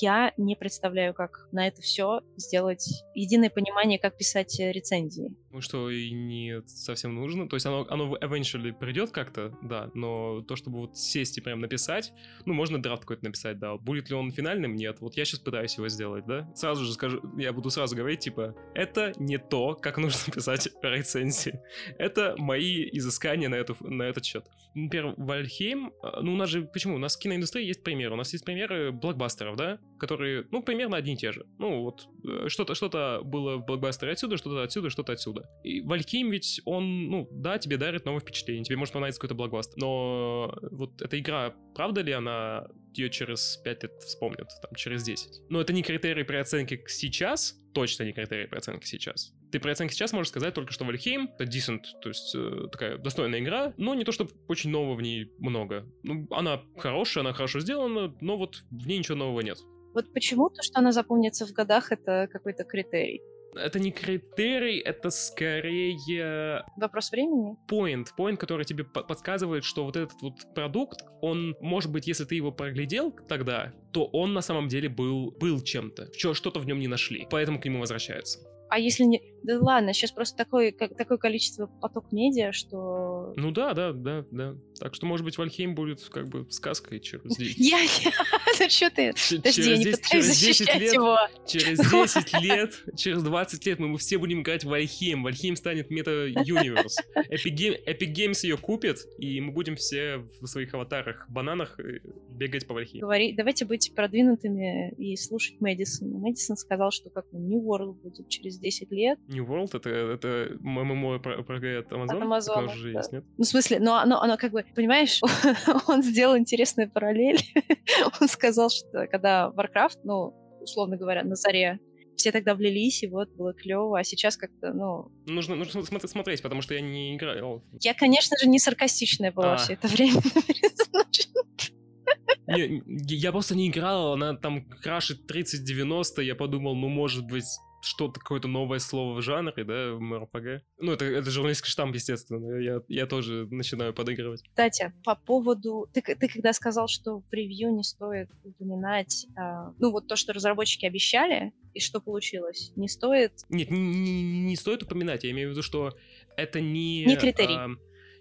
я не представляю, как на это все сделать единое понимание, как писать э, рецензии. Ну что и не совсем нужно. То есть оно, оно eventually придет как-то, да, но то, чтобы вот сесть и прям написать, ну, можно draft какой-то написать, да. Будет ли он финальным? Нет. Вот я сейчас пытаюсь его сделать, да. Сразу же скажу, я буду сразу говорить, типа, это не то, как нужно писать рецензии. Это мои изыскания на, эту, на этот счет. Например, Valheim, э, ну, у нас же, почему? У нас в киноиндустрии есть примеры. У нас есть примеры блокбастеров, да, которые, ну, примерно одни и те же. Ну, вот, э, что-то что было в блокбастере отсюда, что-то отсюда, что-то отсюда. Оттуда. И Valheim ведь, он, ну, да, тебе дарит новое впечатление, тебе может понравиться какой-то блокбастер, но вот эта игра, правда ли она ее через 5 лет вспомнят, там, через 10? Но это не критерий при оценке сейчас, точно не критерий при оценке сейчас. Ты при оценке сейчас можешь сказать только, что Вальхейм это decent, то есть э, такая достойная игра, но не то, чтобы очень нового в ней много. Ну, она хорошая, она хорошо сделана, но вот в ней ничего нового нет. Вот почему то, что она запомнится в годах, это какой-то критерий? Это не критерий, это скорее... Вопрос времени? Point, point, который тебе подсказывает, что вот этот вот продукт, он, может быть, если ты его проглядел тогда, то он на самом деле был, был чем-то. Что-то в нем не нашли, поэтому к нему возвращаются. А если не... Да ладно, сейчас просто такое, как, такое количество поток медиа, что... Ну да, да, да, да. Так что, может быть, Valheim будет как бы сказкой через 10... Я... Ну что ты? Подожди, я не пытаюсь защищать его. Через 10 лет, через 20 лет мы все будем играть в Valheim. Valheim станет meta-universe. Epic Games ее купит, и мы будем все в своих аватарах, бананах э, бегать по Valheim. Говори, давайте быть продвинутыми и слушать Мэдисона. Мэдисон сказал, что как New World будет через 10 лет. New World это, это ММО про, про от Amazon? От Amazon, да. есть, нет? Ну, в смысле, но оно, оно как бы, понимаешь, он сделал интересную параллель. он сказал, что когда Warcraft, ну, условно говоря, на заре все тогда влились, и вот было клево, а сейчас как-то, ну... Нужно, нужно смотреть, потому что я не играл. Я, конечно же, не саркастичная была а. все это время. Не, я просто не играл, она там крашит 30-90, я подумал, ну, может быть, что-то, какое-то новое слово в жанре, да, в МРПГ. Ну, это, это журналистский штамп, естественно. Я, я тоже начинаю подыгрывать. Кстати, по поводу... Ты, ты когда сказал, что в ревью не стоит упоминать, а, ну, вот то, что разработчики обещали, и что получилось, не стоит... Нет, не, не, не стоит упоминать. Я имею в виду, что это не... Не критерий. А,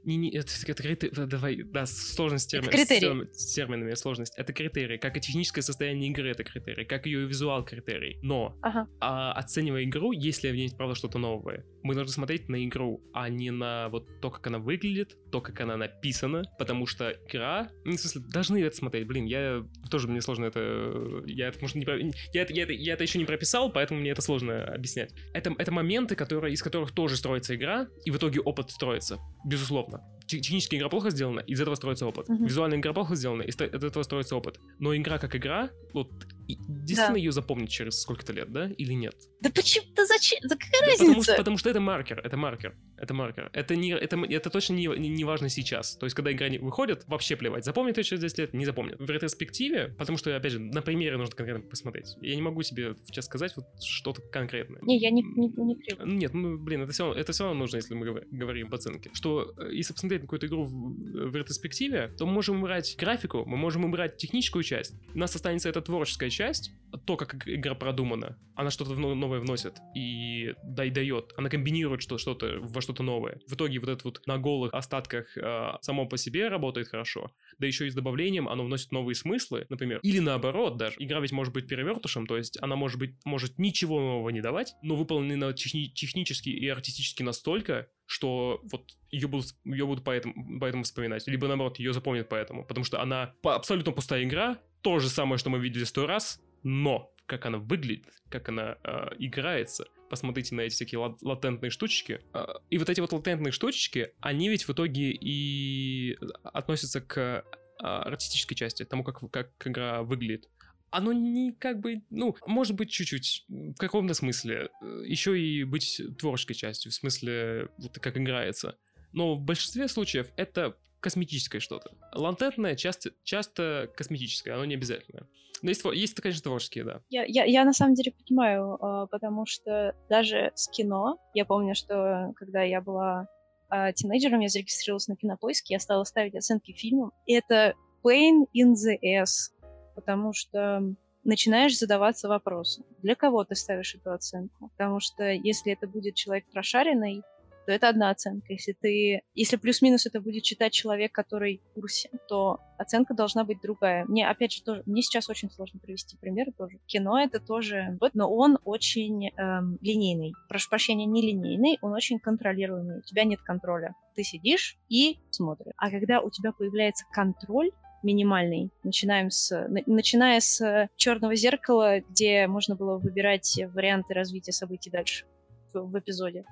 не, не, это, это критерий, давай, да, сложность термин, критерий. С, с терминами, сложность. Это критерий, как и техническое состояние игры, это критерий, как ее визуал критерий. Но, ага. а, оценивая игру, если в ней правда, что-то новое, мы должны смотреть на игру, а не на вот то, как она выглядит, то, как она написана, потому что игра, ну, в смысле, должны это смотреть, блин, я тоже, мне сложно это, я это, может, не, я, это, я, это, я это еще не прописал, поэтому мне это сложно объяснять. Это, это моменты, которые, из которых тоже строится игра, и в итоге опыт строится, безусловно технически игра плохо сделана, из этого строится опыт. Uh-huh. Визуальная игра плохо сделана, из этого строится опыт. Но игра как игра, вот действительно да. ее запомнить через сколько-то лет, да, или нет? Да почему? Да зачем? Да какая да разница? Потому что, потому что это маркер, это маркер, это маркер. Это, не, это, это точно не, не, не важно сейчас. То есть, когда игра не выходит, вообще плевать. Запомнит ее через 10 лет, не запомнит. В ретроспективе, потому что, опять же, на примере нужно конкретно посмотреть. Я не могу себе сейчас сказать вот что-то конкретное. Не, я не, не, не требую. Нет, ну, блин, это все, равно, это все равно нужно, если мы говорим об оценке. Что э, если посмотреть на какую-то игру в, в ретроспективе, то мы можем убрать графику, мы можем убрать техническую часть. У нас останется эта творческая часть, то, как игра продумана. Она что-то новое вносит и да и дает. Она комбинирует что- что-то во что-то новое. В итоге вот это вот на голых остатках э, само по себе работает хорошо. Да еще и с добавлением оно вносит новые смыслы, например. Или наоборот даже. Игра ведь может быть перевертышем, то есть она может быть, может ничего нового не давать, но выполнена техни- технически и артистически настолько, что вот ее будут, ее будут поэтому, поэтому вспоминать. Либо наоборот, ее запомнят поэтому. Потому что она абсолютно пустая игра, то же самое, что мы видели сто раз, но как она выглядит, как она э, играется, посмотрите на эти всякие лат- латентные штучки. Э, и вот эти вот латентные штучки, они ведь в итоге и относятся к э, артистической части, тому, как, как игра выглядит. Оно не как бы, ну, может быть чуть-чуть, в каком-то смысле, э, еще и быть творческой частью, в смысле, вот как играется. Но в большинстве случаев это косметическое что-то. Латентное часто, часто косметическое, оно не обязательно. Но есть, есть конечно, творческие, да. Я, я, я на самом деле понимаю, а, потому что даже с кино, я помню, что когда я была а, тинейджером, я зарегистрировалась на кинопоиске, я стала ставить оценки фильмам, и это pain in the ass, потому что начинаешь задаваться вопросом, для кого ты ставишь эту оценку? Потому что если это будет человек прошаренный, то это одна оценка. Если ты, если плюс-минус это будет читать человек, который в курсе, то оценка должна быть другая. Мне, опять же, тоже, мне сейчас очень сложно привести примеры тоже. Кино это тоже, но он очень эм, линейный. Прошу прощения, не линейный, он очень контролируемый. У тебя нет контроля. Ты сидишь и смотришь. А когда у тебя появляется контроль, минимальный. Начинаем с, начиная с черного зеркала, где можно было выбирать варианты развития событий дальше в эпизоде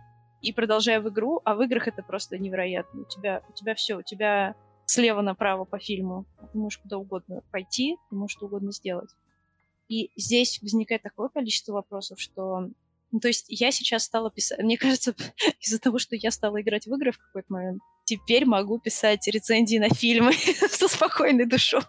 и продолжая в игру, а в играх это просто невероятно. У тебя, у тебя все, у тебя слева направо по фильму. Ты можешь куда угодно пойти, ты можешь что угодно сделать. И здесь возникает такое количество вопросов, что... Ну, то есть я сейчас стала писать... Мне кажется, из-за того, что я стала играть в игры в какой-то момент, теперь могу писать рецензии на фильмы со спокойной душой.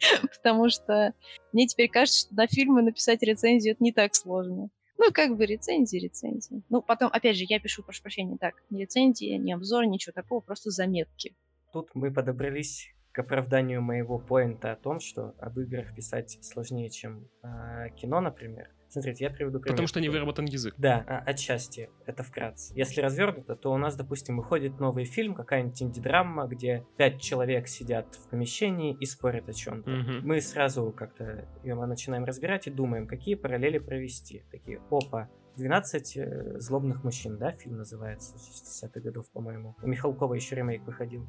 Потому что мне теперь кажется, что на фильмы написать рецензию это не так сложно. Ну, как бы рецензии, рецензии. Ну, потом, опять же, я пишу, прошу прощения, так, не рецензии, не обзор, ничего такого, просто заметки. Тут мы подобрались к оправданию моего поинта о том, что об играх писать сложнее, чем э, кино, например. Смотрите, я приведу пример. Потому что не выработан язык. Да, а, отчасти, это вкратце. Если развернуто, то у нас, допустим, выходит новый фильм, какая-нибудь инди-драма, где пять человек сидят в помещении и спорят о чем-то. Мгм. Мы сразу как-то ее начинаем разбирать и думаем, какие параллели провести. Такие, опа, 12 э, злобных мужчин, да, фильм называется, 60-х годов, по-моему. У Михалкова еще ремейк выходил.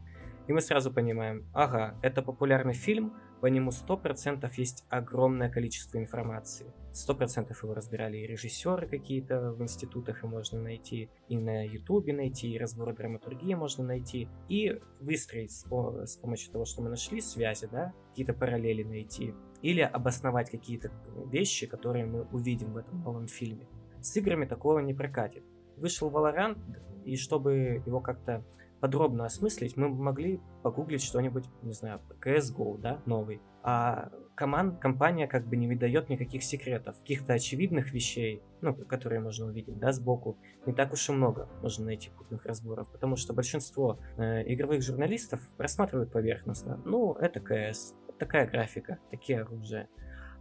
И мы сразу понимаем, ага, это популярный фильм, по нему 100% есть огромное количество информации. 100% его разбирали и режиссеры какие-то в институтах, и можно найти, и на ютубе найти, и разборы драматургии можно найти, и выстроить с, с помощью того, что мы нашли, связи, да, какие-то параллели найти, или обосновать какие-то вещи, которые мы увидим в этом новом фильме. С играми такого не прокатит. Вышел Valorant, и чтобы его как-то подробно осмыслить, мы могли погуглить что-нибудь, не знаю, CSGO, да, новый. А команд, компания как бы не выдает никаких секретов, каких-то очевидных вещей, ну, которые можно увидеть, да, сбоку, не так уж и много можно найти крупных разборов, потому что большинство э, игровых журналистов рассматривают поверхностно. Ну, это КС, такая графика, такие оружия.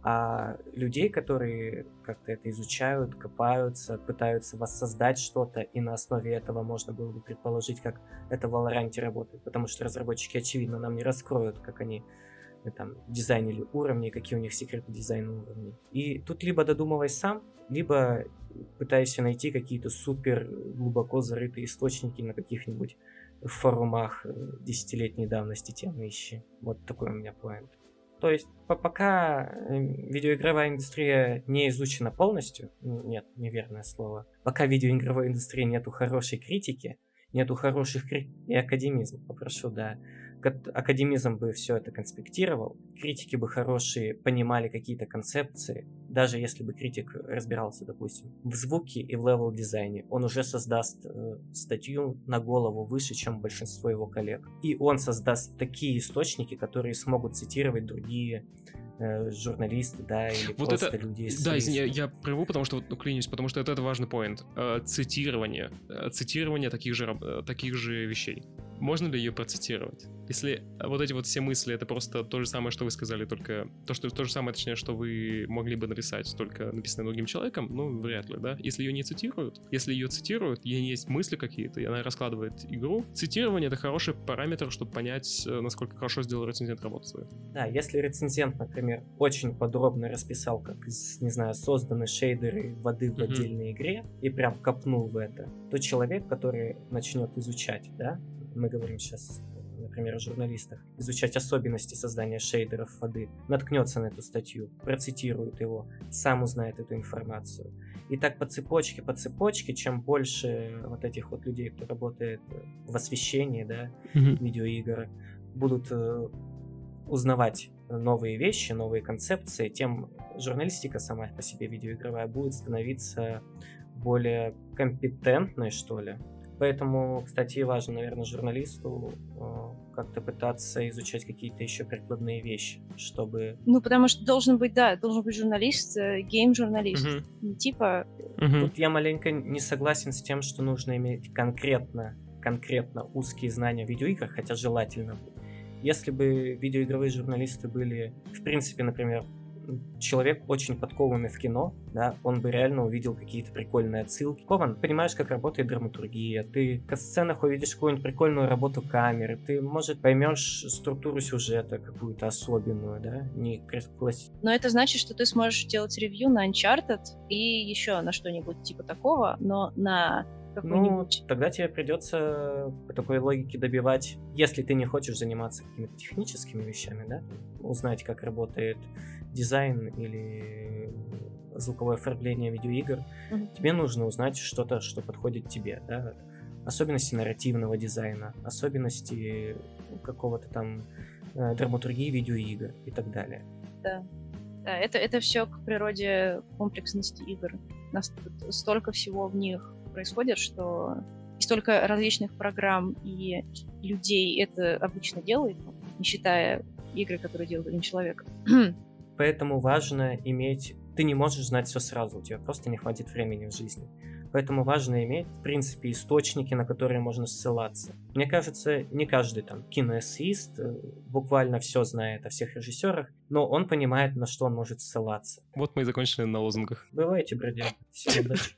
А людей, которые как-то это изучают, копаются, пытаются воссоздать что-то, и на основе этого можно было бы предположить, как это в Valorant работает, потому что разработчики, очевидно, нам не раскроют, как они э, там дизайнили уровни, какие у них секреты дизайна уровней. И тут либо додумывай сам, либо пытайся найти какие-то супер глубоко зарытые источники на каких-нибудь форумах э, десятилетней давности темы ищи. Вот такой у меня поинт. То есть по- пока э, видеоигровая индустрия не изучена полностью, н- нет, неверное слово, пока видеоигровой индустрии нету хорошей критики, нету хороших кри... и академизм, попрошу, да, академизм бы все это конспектировал, критики бы хорошие понимали какие-то концепции, даже если бы критик разбирался, допустим, в звуке и в level дизайне, он уже создаст э, статью на голову выше, чем большинство его коллег. И он создаст такие источники, которые смогут цитировать другие э, журналисты, да, или Вот просто это- люди из Да, извини, я, я прерву, потому что вот ну, клянусь, потому что это, это важный поинт. Э, цитирование. Э, цитирование таких же, таких же вещей. Можно ли ее процитировать? Если вот эти вот все мысли, это просто то же самое, что вы сказали, только то, что то же самое, точнее, что вы могли бы написать, только написанное другим человеком, ну, вряд ли, да? Если ее не цитируют, если ее цитируют, и есть мысли какие-то, и она раскладывает игру, цитирование — это хороший параметр, чтобы понять, э, насколько хорошо сделал рецензент работу свою. Да, если рецензент, например, очень подробно расписал, как, из, не знаю, созданы шейдеры воды в Мгм. отдельной игре, и прям копнул в это, то человек, который начнет изучать, да, мы говорим сейчас, например, о журналистах, изучать особенности создания шейдеров воды, наткнется на эту статью, процитирует его, сам узнает эту информацию. И так по цепочке, по цепочке, чем больше вот этих вот людей, кто работает в освещении, да, видеоигр будут э, узнавать новые вещи, новые концепции, тем журналистика сама по себе видеоигровая будет становиться более компетентной, что ли. Поэтому, кстати, важно, наверное, журналисту э, как-то пытаться изучать какие-то еще прикладные вещи, чтобы... Ну, потому что должен быть, да, должен быть журналист, э, гейм-журналист. Мгм. Не типа, Мгм. Тут я маленько не согласен с тем, что нужно иметь конкретно, конкретно узкие знания в видеоиграх, хотя желательно бы. Если бы видеоигровые журналисты были, в принципе, например, человек очень подкованный в кино, да, он бы реально увидел какие-то прикольные отсылки. Кован, понимаешь, как работает драматургия, ты в сценах увидишь какую-нибудь прикольную работу камеры, ты, может, поймешь структуру сюжета какую-то особенную, да, не класс- но это значит, что ты сможешь делать ревью на Uncharted и еще на что-нибудь типа такого, но на Ну, тогда тебе придется по такой логике добивать, если ты не хочешь заниматься какими-то техническими вещами, да, узнать, как работает дизайн или звуковое оформление видеоигр, mm-hmm. тебе нужно узнать что-то, что подходит тебе, да, особенности нарративного дизайна, особенности какого-то там э, драматургии видеоигр и так далее. Да. Да, это, это все к природе комплексности игр. У нас столько всего в них происходит, что столько различных программ и людей это обычно делает, не считая игры, которые делает один человек. Поэтому важно иметь... Ты не можешь знать все сразу, у тебя просто не хватит времени в жизни. Поэтому важно иметь, в принципе, источники, на которые можно ссылаться. Мне кажется, не каждый там киноэссеист э, буквально все знает о всех режиссерах, но он понимает, на что он может ссылаться. Вот мы и закончили на лозунгах. Бывайте, бродяги. Всем удачи.